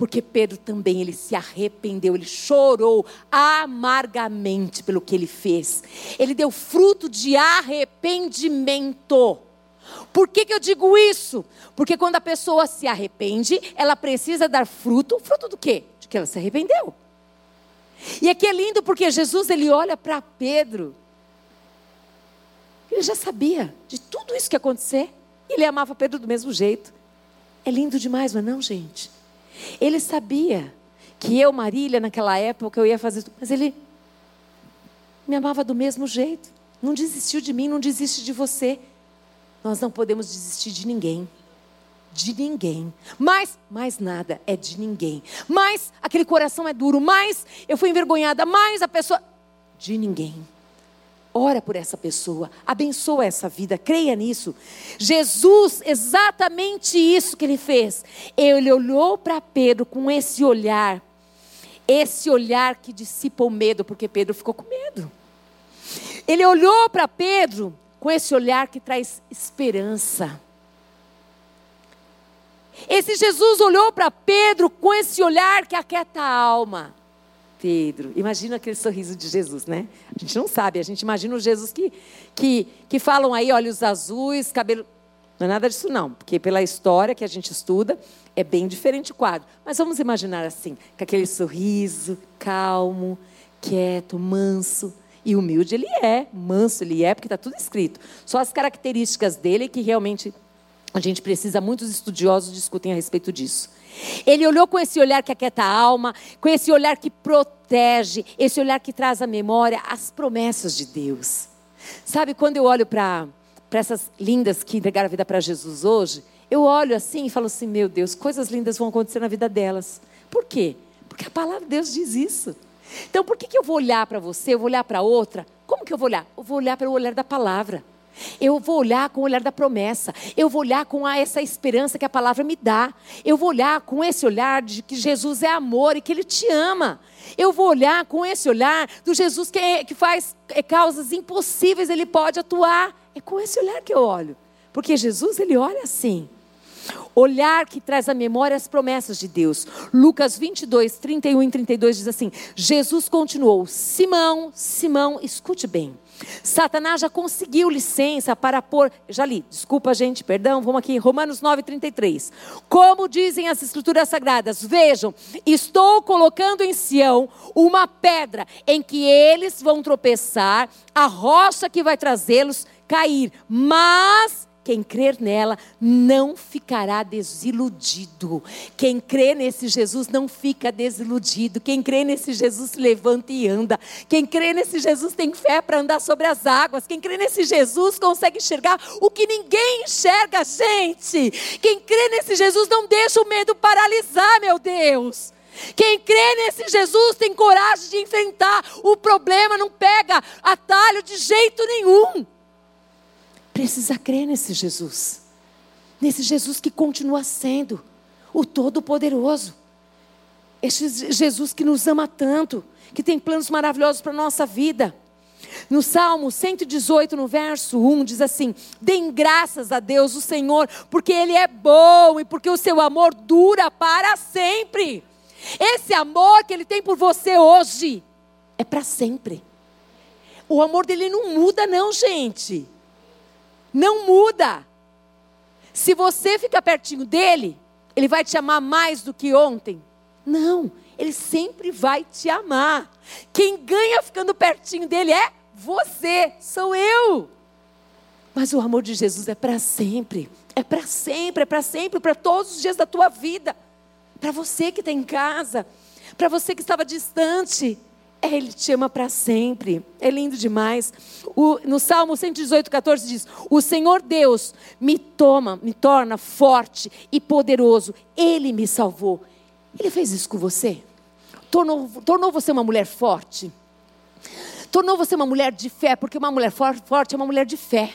porque Pedro também ele se arrependeu, ele chorou amargamente pelo que ele fez. Ele deu fruto de arrependimento. Por que, que eu digo isso? Porque quando a pessoa se arrepende, ela precisa dar fruto. Fruto do quê? De que ela se arrependeu. E aqui é lindo porque Jesus ele olha para Pedro. Ele já sabia de tudo isso que ia acontecer. Ele amava Pedro do mesmo jeito. É lindo demais, mas não, gente. Ele sabia que eu, Marília, naquela época, eu ia fazer tudo. Mas ele me amava do mesmo jeito. Não desistiu de mim, não desiste de você. Nós não podemos desistir de ninguém. De ninguém. Mas, mais nada é de ninguém. Mas aquele coração é duro. Mais eu fui envergonhada. Mais a pessoa. De ninguém. Ora por essa pessoa, abençoa essa vida, creia nisso. Jesus, exatamente isso que ele fez. Ele olhou para Pedro com esse olhar, esse olhar que dissipa o medo, porque Pedro ficou com medo. Ele olhou para Pedro com esse olhar que traz esperança. Esse Jesus olhou para Pedro com esse olhar que aquieta a alma. Pedro. Imagina aquele sorriso de Jesus, né? A gente não sabe, a gente imagina o Jesus que, que, que falam aí olhos azuis, cabelo. Não é nada disso, não, porque pela história que a gente estuda, é bem diferente o quadro. Mas vamos imaginar assim, com aquele sorriso calmo, quieto, manso. E humilde ele é, manso ele é, porque está tudo escrito. Só as características dele que realmente a gente precisa, muitos estudiosos discutem a respeito disso. Ele olhou com esse olhar que aquieta a alma, com esse olhar que protege, esse olhar que traz à memória as promessas de Deus. Sabe, quando eu olho para essas lindas que entregaram a vida para Jesus hoje, eu olho assim e falo assim: meu Deus, coisas lindas vão acontecer na vida delas. Por quê? Porque a palavra de Deus diz isso. Então, por que, que eu vou olhar para você, eu vou olhar para outra? Como que eu vou olhar? Eu vou olhar pelo olhar da palavra. Eu vou olhar com o olhar da promessa. Eu vou olhar com a, essa esperança que a palavra me dá. Eu vou olhar com esse olhar de que Jesus é amor e que Ele te ama. Eu vou olhar com esse olhar do Jesus que, é, que faz é, causas impossíveis, Ele pode atuar. É com esse olhar que eu olho. Porque Jesus, Ele olha assim. Olhar que traz à memória as promessas de Deus. Lucas 22, 31 e 32 diz assim: Jesus continuou: Simão, Simão, escute bem. Satanás já conseguiu licença para pôr. Já li, desculpa, gente, perdão, vamos aqui. Romanos 9, 33. Como dizem as Escrituras Sagradas: Vejam, estou colocando em Sião uma pedra em que eles vão tropeçar, a rocha que vai trazê-los cair. Mas quem crer nela não ficará desiludido. Quem crê nesse Jesus não fica desiludido. Quem crê nesse Jesus se levanta e anda. Quem crê nesse Jesus tem fé para andar sobre as águas. Quem crê nesse Jesus consegue enxergar o que ninguém enxerga, gente. Quem crê nesse Jesus não deixa o medo paralisar, meu Deus. Quem crê nesse Jesus tem coragem de enfrentar o problema, não pega atalho de jeito nenhum precisa crer nesse Jesus. Nesse Jesus que continua sendo o Todo-Poderoso. Esse Jesus que nos ama tanto, que tem planos maravilhosos para a nossa vida. No Salmo 118, no verso 1, diz assim: Deem graças a Deus, o Senhor, porque Ele é bom e porque o seu amor dura para sempre. Esse amor que Ele tem por você hoje é para sempre. O amor dele não muda, não, gente. Não muda. Se você ficar pertinho dele, ele vai te amar mais do que ontem? Não, ele sempre vai te amar. Quem ganha ficando pertinho dele é você, sou eu. Mas o amor de Jesus é para sempre. É para sempre, é para sempre, para todos os dias da tua vida. Para você que está em casa, para você que estava distante, ele te ama para sempre. É lindo demais. O, no Salmo 118, 14 diz: O Senhor Deus me toma, me torna forte e poderoso. Ele me salvou. Ele fez isso com você? Tornou, tornou você uma mulher forte? Tornou você uma mulher de fé? Porque uma mulher forte é uma mulher de fé.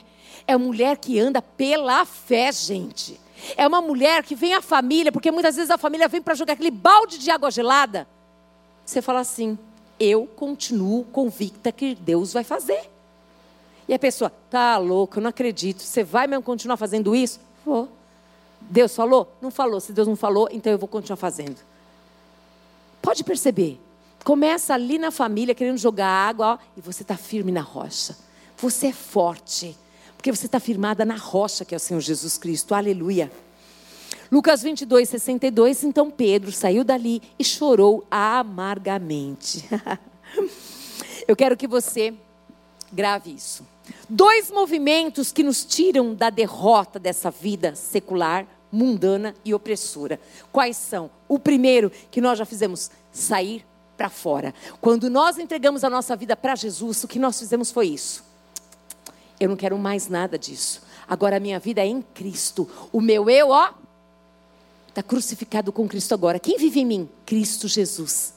É uma mulher que anda pela fé, gente. É uma mulher que vem a família, porque muitas vezes a família vem para jogar aquele balde de água gelada. Você fala assim: eu continuo convicta que Deus vai fazer. E a pessoa, tá louca, eu não acredito. Você vai mesmo continuar fazendo isso? Vou. Deus falou? Não falou. Se Deus não falou, então eu vou continuar fazendo. Pode perceber. Começa ali na família querendo jogar água, ó, e você está firme na rocha. Você é forte, porque você está firmada na rocha que é o Senhor Jesus Cristo. Aleluia. Lucas 22, 62. Então Pedro saiu dali e chorou amargamente. Eu quero que você grave isso. Dois movimentos que nos tiram da derrota dessa vida secular, mundana e opressora. Quais são? O primeiro que nós já fizemos, sair para fora. Quando nós entregamos a nossa vida para Jesus, o que nós fizemos foi isso. Eu não quero mais nada disso. Agora a minha vida é em Cristo. O meu eu, ó, está crucificado com Cristo agora. Quem vive em mim? Cristo Jesus.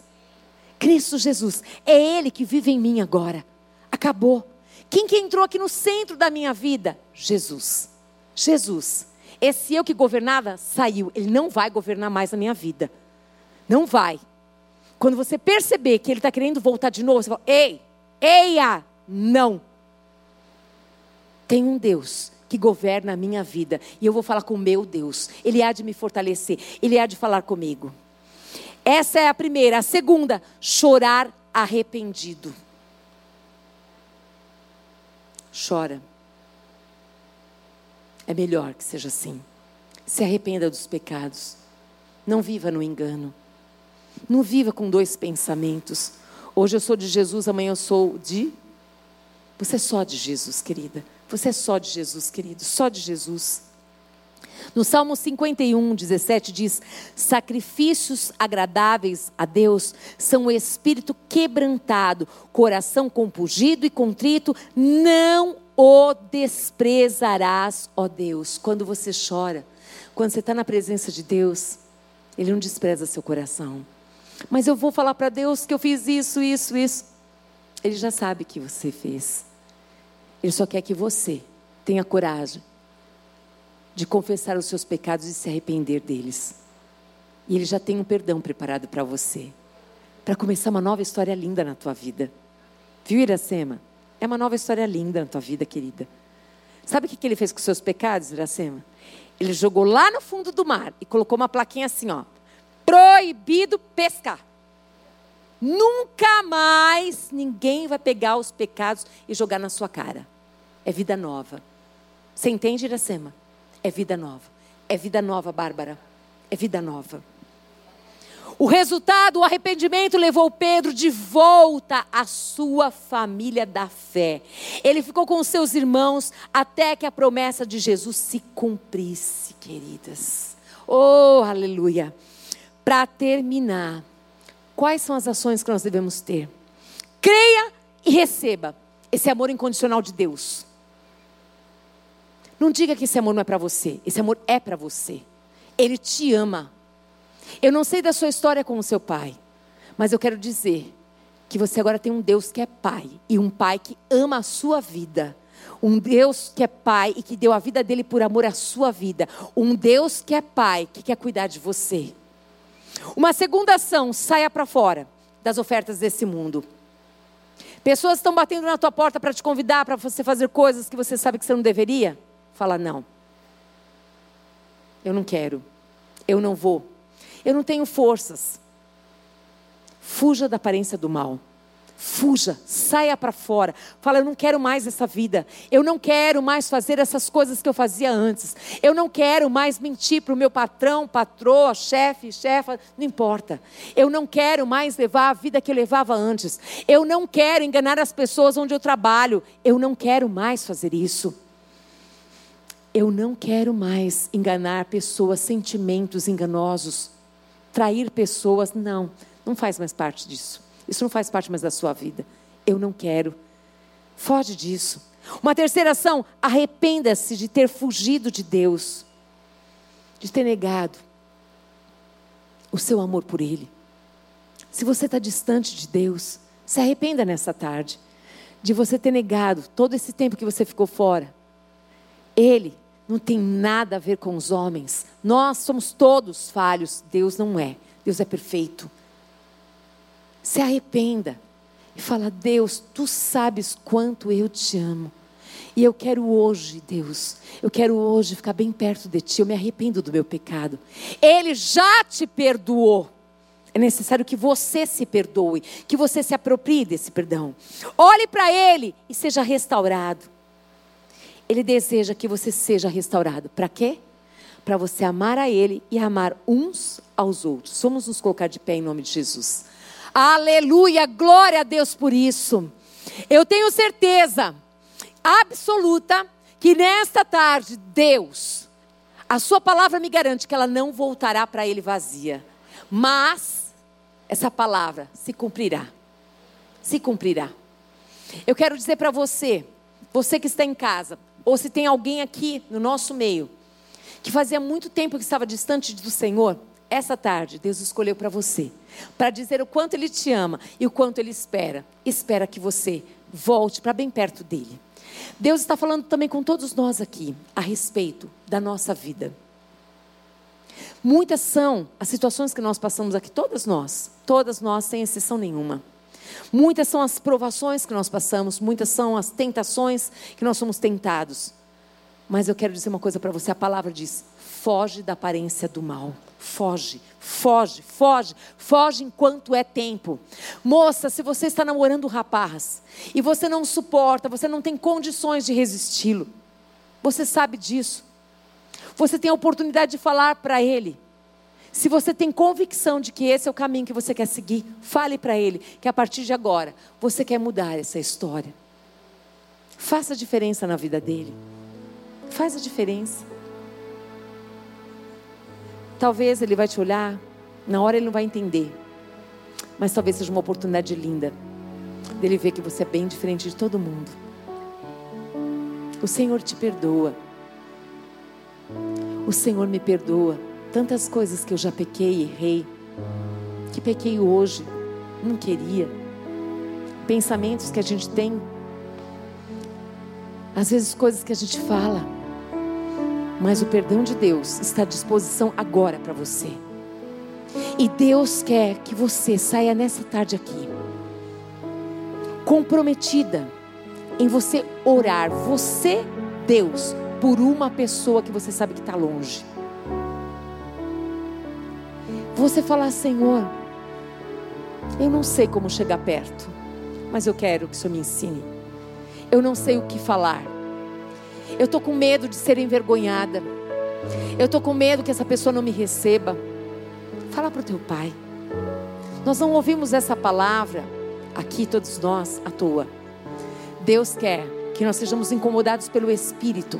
Cristo Jesus. É Ele que vive em mim agora. Acabou. Quem que entrou aqui no centro da minha vida? Jesus. Jesus. Esse eu que governava saiu. Ele não vai governar mais a minha vida. Não vai. Quando você perceber que ele está querendo voltar de novo, você fala: Ei, eia, não. Tem um Deus que governa a minha vida. E eu vou falar com o meu Deus. Ele há de me fortalecer. Ele há de falar comigo. Essa é a primeira. A segunda, chorar arrependido. Chora. É melhor que seja assim. Se arrependa dos pecados. Não viva no engano. Não viva com dois pensamentos. Hoje eu sou de Jesus, amanhã eu sou de. Você é só de Jesus, querida. Você é só de Jesus, querido. Só de Jesus. No Salmo 51, 17 diz: Sacrifícios agradáveis a Deus são o espírito quebrantado, coração compungido e contrito, não o desprezarás, ó Deus. Quando você chora, quando você está na presença de Deus, Ele não despreza seu coração. Mas eu vou falar para Deus que eu fiz isso, isso, isso. Ele já sabe que você fez. Ele só quer que você tenha coragem de confessar os seus pecados e se arrepender deles. E Ele já tem um perdão preparado para você. Para começar uma nova história linda na tua vida. Viu, Iracema? É uma nova história linda na tua vida, querida. Sabe o que ele fez com os seus pecados, Iracema? Ele jogou lá no fundo do mar e colocou uma plaquinha assim, ó proibido pescar. Nunca mais ninguém vai pegar os pecados e jogar na sua cara. É vida nova. Você entende, Iracema? É vida nova. É vida nova, Bárbara. É vida nova. O resultado, o arrependimento levou Pedro de volta à sua família da fé. Ele ficou com seus irmãos até que a promessa de Jesus se cumprisse, queridas. Oh, aleluia para terminar, quais são as ações que nós devemos ter? Creia e receba esse amor incondicional de Deus. Não diga que esse amor não é para você, esse amor é para você. Ele te ama. Eu não sei da sua história com o seu pai, mas eu quero dizer que você agora tem um Deus que é pai e um pai que ama a sua vida. Um Deus que é pai e que deu a vida dele por amor à sua vida. Um Deus que é pai que quer cuidar de você. Uma segunda ação, saia para fora das ofertas desse mundo. Pessoas estão batendo na tua porta para te convidar para você fazer coisas que você sabe que você não deveria. Fala não. Eu não quero. Eu não vou. Eu não tenho forças. Fuja da aparência do mal. Fuja, saia para fora. Fala, eu não quero mais essa vida. Eu não quero mais fazer essas coisas que eu fazia antes. Eu não quero mais mentir para o meu patrão, patroa, chefe, chefa, não importa. Eu não quero mais levar a vida que eu levava antes. Eu não quero enganar as pessoas onde eu trabalho. Eu não quero mais fazer isso. Eu não quero mais enganar pessoas, sentimentos enganosos, trair pessoas. Não, não faz mais parte disso. Isso não faz parte mais da sua vida. Eu não quero. Foge disso. Uma terceira ação, arrependa-se de ter fugido de Deus, de ter negado o seu amor por Ele. Se você está distante de Deus, se arrependa nessa tarde de você ter negado todo esse tempo que você ficou fora. Ele não tem nada a ver com os homens. Nós somos todos falhos. Deus não é. Deus é perfeito se arrependa e fala: Deus, tu sabes quanto eu te amo. E eu quero hoje, Deus, eu quero hoje ficar bem perto de ti. Eu me arrependo do meu pecado. Ele já te perdoou. É necessário que você se perdoe, que você se aproprie desse perdão. Olhe para Ele e seja restaurado. Ele deseja que você seja restaurado. Para quê? para você amar a Ele e amar uns aos outros. Vamos nos colocar de pé em nome de Jesus. Aleluia, glória a Deus por isso. Eu tenho certeza absoluta que nesta tarde, Deus, a Sua palavra me garante que ela não voltará para Ele vazia, mas essa palavra se cumprirá. Se cumprirá. Eu quero dizer para você, você que está em casa, ou se tem alguém aqui no nosso meio, que fazia muito tempo que estava distante do Senhor, essa tarde Deus escolheu para você, para dizer o quanto Ele te ama e o quanto Ele espera. Espera que você volte para bem perto dele. Deus está falando também com todos nós aqui a respeito da nossa vida. Muitas são as situações que nós passamos aqui, todas nós, todas nós, sem exceção nenhuma. Muitas são as provações que nós passamos, muitas são as tentações que nós somos tentados. Mas eu quero dizer uma coisa para você: a palavra diz: foge da aparência do mal. Foge, foge, foge, foge enquanto é tempo. Moça, se você está namorando rapaz e você não suporta, você não tem condições de resisti-lo, você sabe disso. Você tem a oportunidade de falar para ele. Se você tem convicção de que esse é o caminho que você quer seguir, fale para ele que a partir de agora você quer mudar essa história. Faça a diferença na vida dele. Faz a diferença. Talvez ele vai te olhar, na hora ele não vai entender. Mas talvez seja uma oportunidade linda dele ver que você é bem diferente de todo mundo. O Senhor te perdoa. O Senhor me perdoa. Tantas coisas que eu já pequei errei. Que pequei hoje. Não queria. Pensamentos que a gente tem. Às vezes coisas que a gente fala mas o perdão de Deus está à disposição agora para você. E Deus quer que você saia nessa tarde aqui, comprometida em você orar, você, Deus, por uma pessoa que você sabe que está longe. Você falar, Senhor, eu não sei como chegar perto, mas eu quero que o Senhor me ensine. Eu não sei o que falar eu estou com medo de ser envergonhada. Eu estou com medo que essa pessoa não me receba. Fala para o teu pai. Nós não ouvimos essa palavra aqui, todos nós, à toa. Deus quer que nós sejamos incomodados pelo Espírito,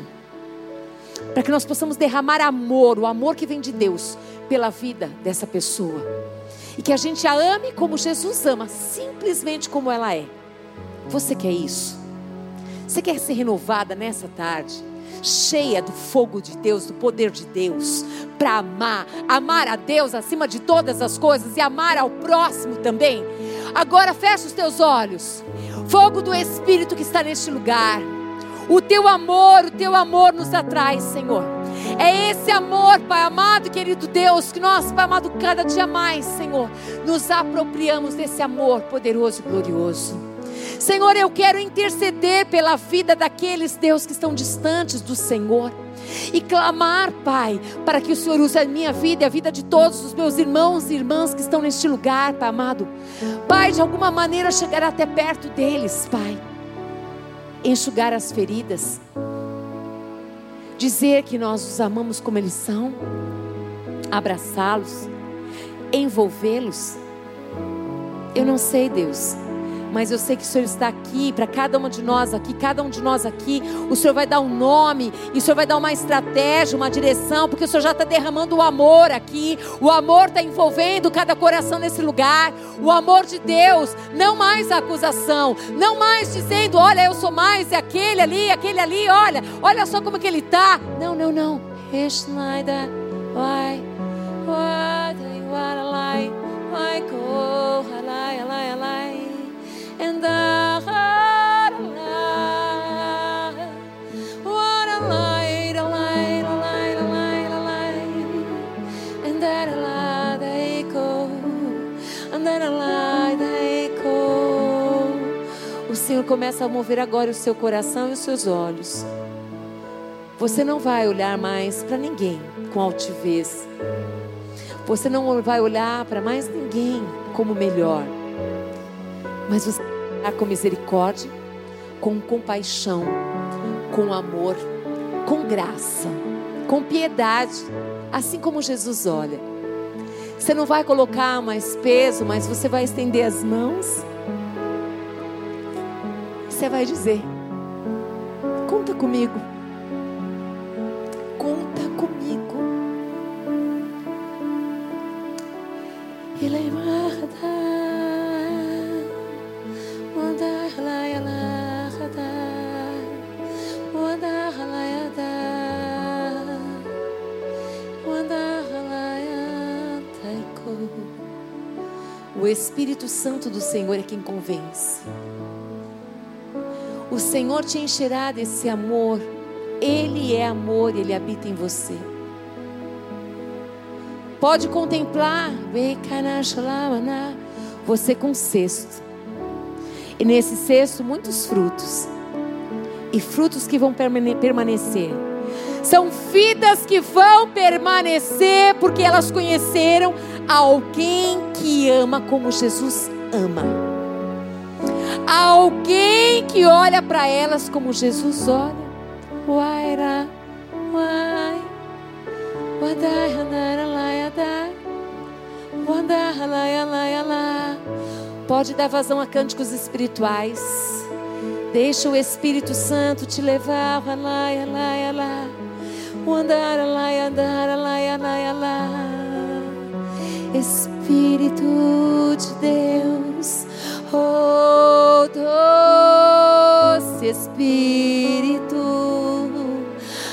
para que nós possamos derramar amor, o amor que vem de Deus, pela vida dessa pessoa, e que a gente a ame como Jesus ama, simplesmente como ela é. Você quer isso? Você quer ser renovada nessa tarde? Cheia do fogo de Deus, do poder de Deus, para amar, amar a Deus acima de todas as coisas e amar ao próximo também. Agora fecha os teus olhos. Fogo do Espírito que está neste lugar. O teu amor, o teu amor nos atrai, Senhor. É esse amor, Pai amado e querido Deus, que nós, Pai amado, cada dia mais, Senhor, nos apropriamos desse amor poderoso e glorioso. Senhor, eu quero interceder pela vida daqueles, Deus, que estão distantes do Senhor. E clamar, Pai, para que o Senhor use a minha vida e a vida de todos os meus irmãos e irmãs que estão neste lugar, Pai amado. Pai, de alguma maneira chegar até perto deles, Pai. Enxugar as feridas. Dizer que nós os amamos como eles são. Abraçá-los. Envolvê-los. Eu não sei, Deus mas eu sei que o Senhor está aqui para cada uma de nós aqui, cada um de nós aqui. O Senhor vai dar um nome, e o Senhor vai dar uma estratégia, uma direção, porque o Senhor já está derramando o amor aqui. O amor está envolvendo cada coração nesse lugar. O amor de Deus, não mais a acusação, não mais dizendo, olha, eu sou mais, é aquele ali, aquele ali, olha, olha só como que ele está. Não, não, não. Schneider, why, why, why, why, go, alai, alai, alai and alive. What a light, light, a light, a light, a light. A light a light. O Senhor começa a mover agora o seu coração e os seus olhos. Você não vai olhar mais para ninguém com altivez. Você não vai olhar para mais ninguém como melhor. Mas você com misericórdia, com compaixão, com amor, com graça, com piedade, assim como Jesus olha. Você não vai colocar mais peso, mas você vai estender as mãos. Você vai dizer: Conta comigo. O Espírito Santo do Senhor é quem convence. O Senhor te encherá desse amor. Ele é amor, ele habita em você. Pode contemplar, você com cesto. E nesse cesto, muitos frutos. E frutos que vão permanecer. São vidas que vão permanecer porque elas conheceram alguém que ama como Jesus ama. Alguém que olha para elas como Jesus olha. Wai, wadai, wandaralaialaialai. Pode dar vazão a cânticos espirituais. Deixa o Espírito Santo te levar. Espírito de Deus, oh doce Espírito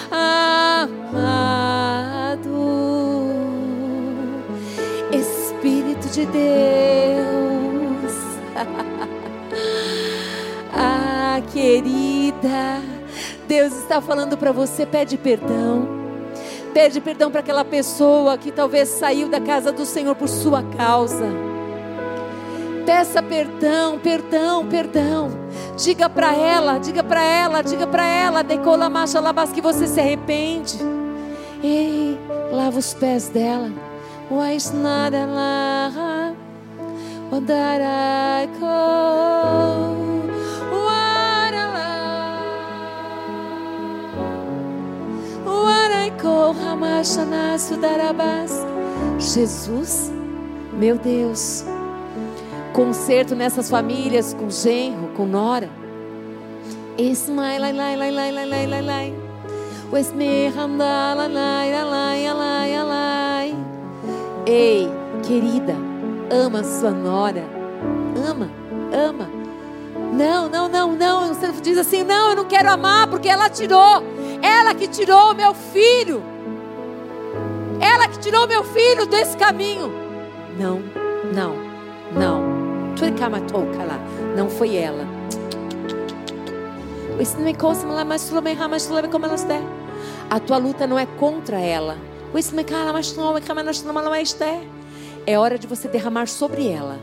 amado, Espírito de Deus, ah querida, Deus está falando para você, pede perdão. Pede perdão para aquela pessoa que talvez saiu da casa do Senhor por sua causa. Peça perdão, perdão, perdão. Diga para ela, diga para ela, diga para ela, decola marcha labas que você se arrepende. Ei, lava os pés dela. Wais nada lá. Odaraiko. Jesus, meu Deus, conserto nessas famílias com genro, com nora. Ismael, lai, lai, lai, lai, lai, lai, lai, lai. Ei, querida, ama sua nora. Ama, ama. Não, não, não, não. Você diz assim: não, eu não quero amar porque ela tirou. Ela que tirou meu filho. Ela que tirou meu filho desse caminho. Não, não, não. Não foi ela. A tua luta não é contra ela. É hora de você derramar sobre ela.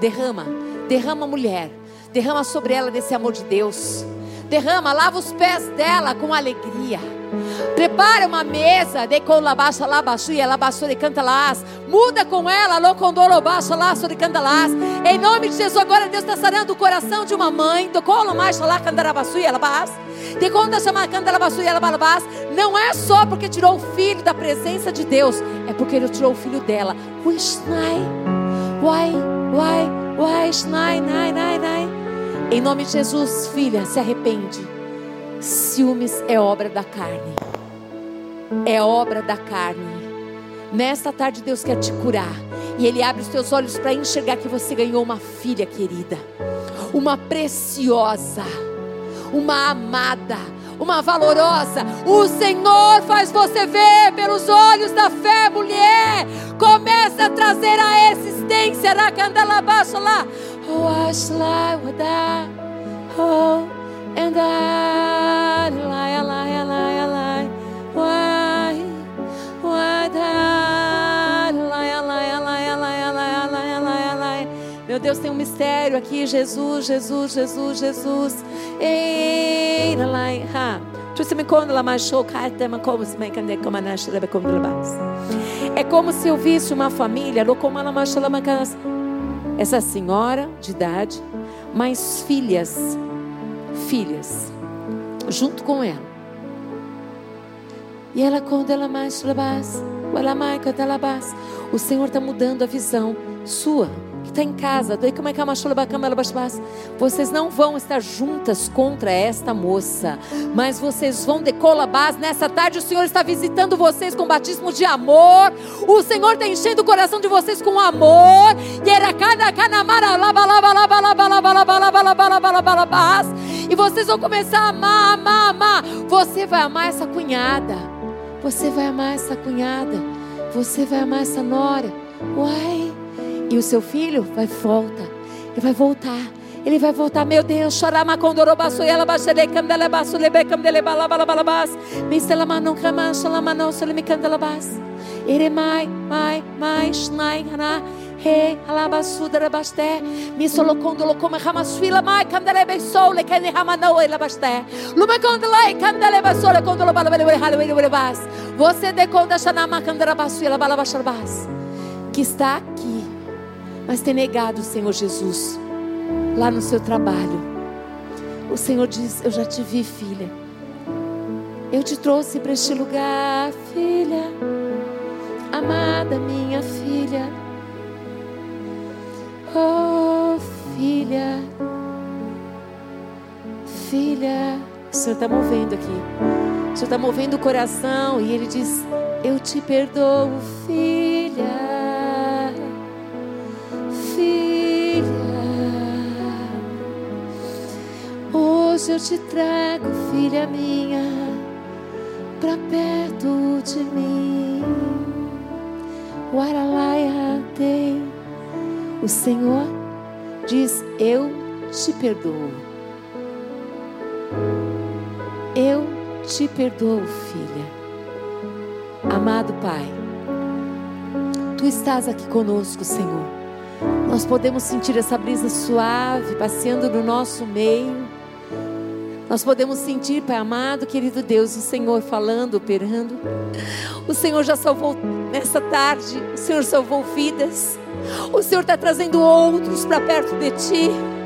Derrama, derrama mulher. Derrama sobre ela desse amor de Deus. Derrama, lava os pés dela com alegria. Prepara uma mesa, de com labaça, labaçuia, labaçura e canta las. Muda com ela, locondolo baixa, laço de canta las. Em nome de Jesus, agora Deus está sarando o coração de uma mãe. Tocou mais lá, candarabaçuia, labas. De conta chamar candarabaçuia, labalabas. Não é só porque tirou o filho da presença de Deus, é porque ele tirou o filho dela. Wishnai, why, why, why, shnai, nai, nai, nai. Em nome de Jesus, filha, se arrepende. Ciúmes é obra da carne. É obra da carne. Nesta tarde, Deus quer te curar. E Ele abre os teus olhos para enxergar que você ganhou uma filha querida, uma preciosa, uma amada, uma valorosa. O Senhor faz você ver pelos olhos da fé, mulher. Começa a trazer a existência na Oh. Meu Deus, tem um mistério aqui. Jesus, Jesus, Jesus, Jesus. Ei, lie. É como se eu visse uma família, essa senhora de idade, mais filhas, filhas, junto com ela. E ela quando ela mais O Senhor está mudando a visão sua está em casa. Vocês não vão estar juntas contra esta moça, mas vocês vão decolabás. Nessa tarde, o Senhor está visitando vocês com batismo de amor. O Senhor está enchendo o coração de vocês com amor. E vocês vão começar a amar, amar, amar. Você vai amar essa cunhada. Você vai amar essa cunhada. Você vai amar essa nora. Uai. E o seu filho vai volta. Ele vai voltar. Ele vai voltar, meu Deus, chorama condorobaço e ela baixele candelebaço lebe candelebala balabalabas. Mistela manon caman shalama non solemi candelabas. Ere mai mai mai shnai hana he alabasudra basté. Misolo condolo come hamasuila mai candelebe sole que ne hamano ela basté. Lume candelai candeleba sole condolo balabele halwele balabas. Você de conta, shanama macandera basu, ela balabasharbas. Que está aqui mas tem negado o Senhor Jesus lá no seu trabalho. O Senhor diz: Eu já te vi, filha. Eu te trouxe para este lugar, filha. Amada minha filha. Oh, filha. Filha. O Senhor está movendo aqui. O Senhor está movendo o coração e Ele diz: Eu te perdoo, filha. Hoje eu te trago, filha minha, para perto de mim. Waralaia tem. O Senhor diz: Eu te perdoo. Eu te perdoo, filha. Amado Pai, Tu estás aqui conosco, Senhor. Nós podemos sentir essa brisa suave passeando no nosso meio. Nós podemos sentir, Pai amado, querido Deus, o Senhor falando, operando. O Senhor já salvou nessa tarde, o Senhor salvou vidas. O Senhor está trazendo outros para perto de ti.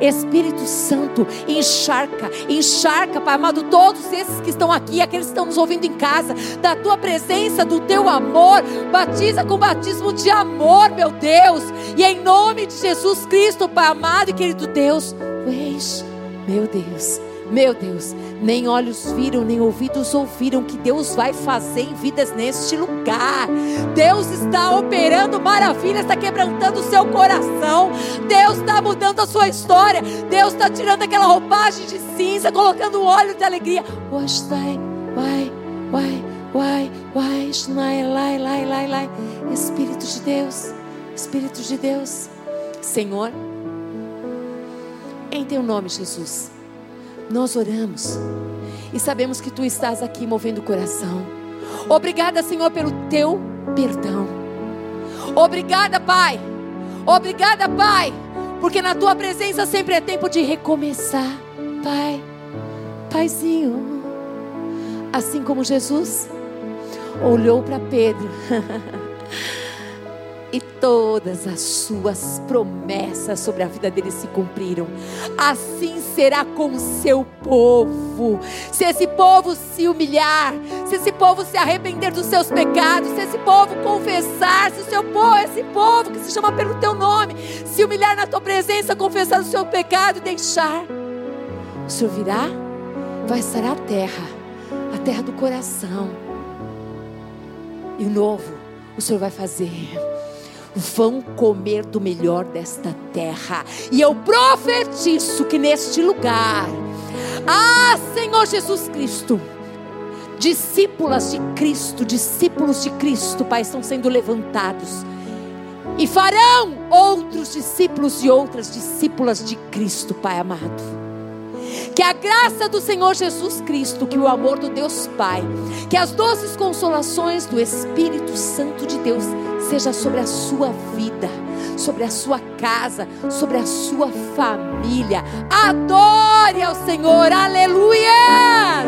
Espírito Santo, encharca, encharca, Pai amado, todos esses que estão aqui, aqueles que estão nos ouvindo em casa, da tua presença, do teu amor, batiza com batismo de amor, meu Deus, e em nome de Jesus Cristo, Pai amado e querido Deus, eis, meu Deus, meu Deus, nem olhos viram, nem ouvidos ouviram que Deus vai fazer em vidas neste lugar. Deus está operando maravilhas, está quebrantando o seu coração. Deus está mudando a sua história. Deus está tirando aquela roupagem de cinza, colocando um óleo de alegria. Vai, vai, vai, vai, vai, lai, lai, lai, lai. Espírito de Deus, Espírito de Deus, Senhor, em Teu nome, Jesus nós oramos e sabemos que tu estás aqui movendo o coração. Obrigada, Senhor, pelo teu perdão. Obrigada, Pai. Obrigada, Pai, porque na tua presença sempre é tempo de recomeçar, Pai. Paizinho, assim como Jesus olhou para Pedro. e todas as suas promessas sobre a vida dele se cumpriram. Assim será com o seu povo. Se esse povo se humilhar, se esse povo se arrepender dos seus pecados, se esse povo confessar, se o seu povo, esse povo que se chama pelo teu nome, se humilhar na tua presença, confessar o seu pecado e deixar, o Senhor virá, vai sarar a terra, a terra do coração. E o novo o Senhor vai fazer vão comer do melhor desta terra. E eu profetizo que neste lugar, ah, Senhor Jesus Cristo, discípulas de Cristo, discípulos de Cristo, Pai, estão sendo levantados. E farão outros discípulos e outras discípulas de Cristo, Pai amado. Que a graça do Senhor Jesus Cristo, que o amor do Deus Pai, que as doces consolações do Espírito Santo de Deus seja sobre a sua vida, sobre a sua casa, sobre a sua família. Adore ao Senhor, aleluia!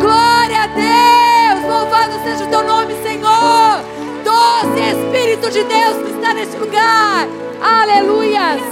Glória a Deus, louvado seja o teu nome, Senhor. Doce Espírito de Deus que está neste lugar, aleluia!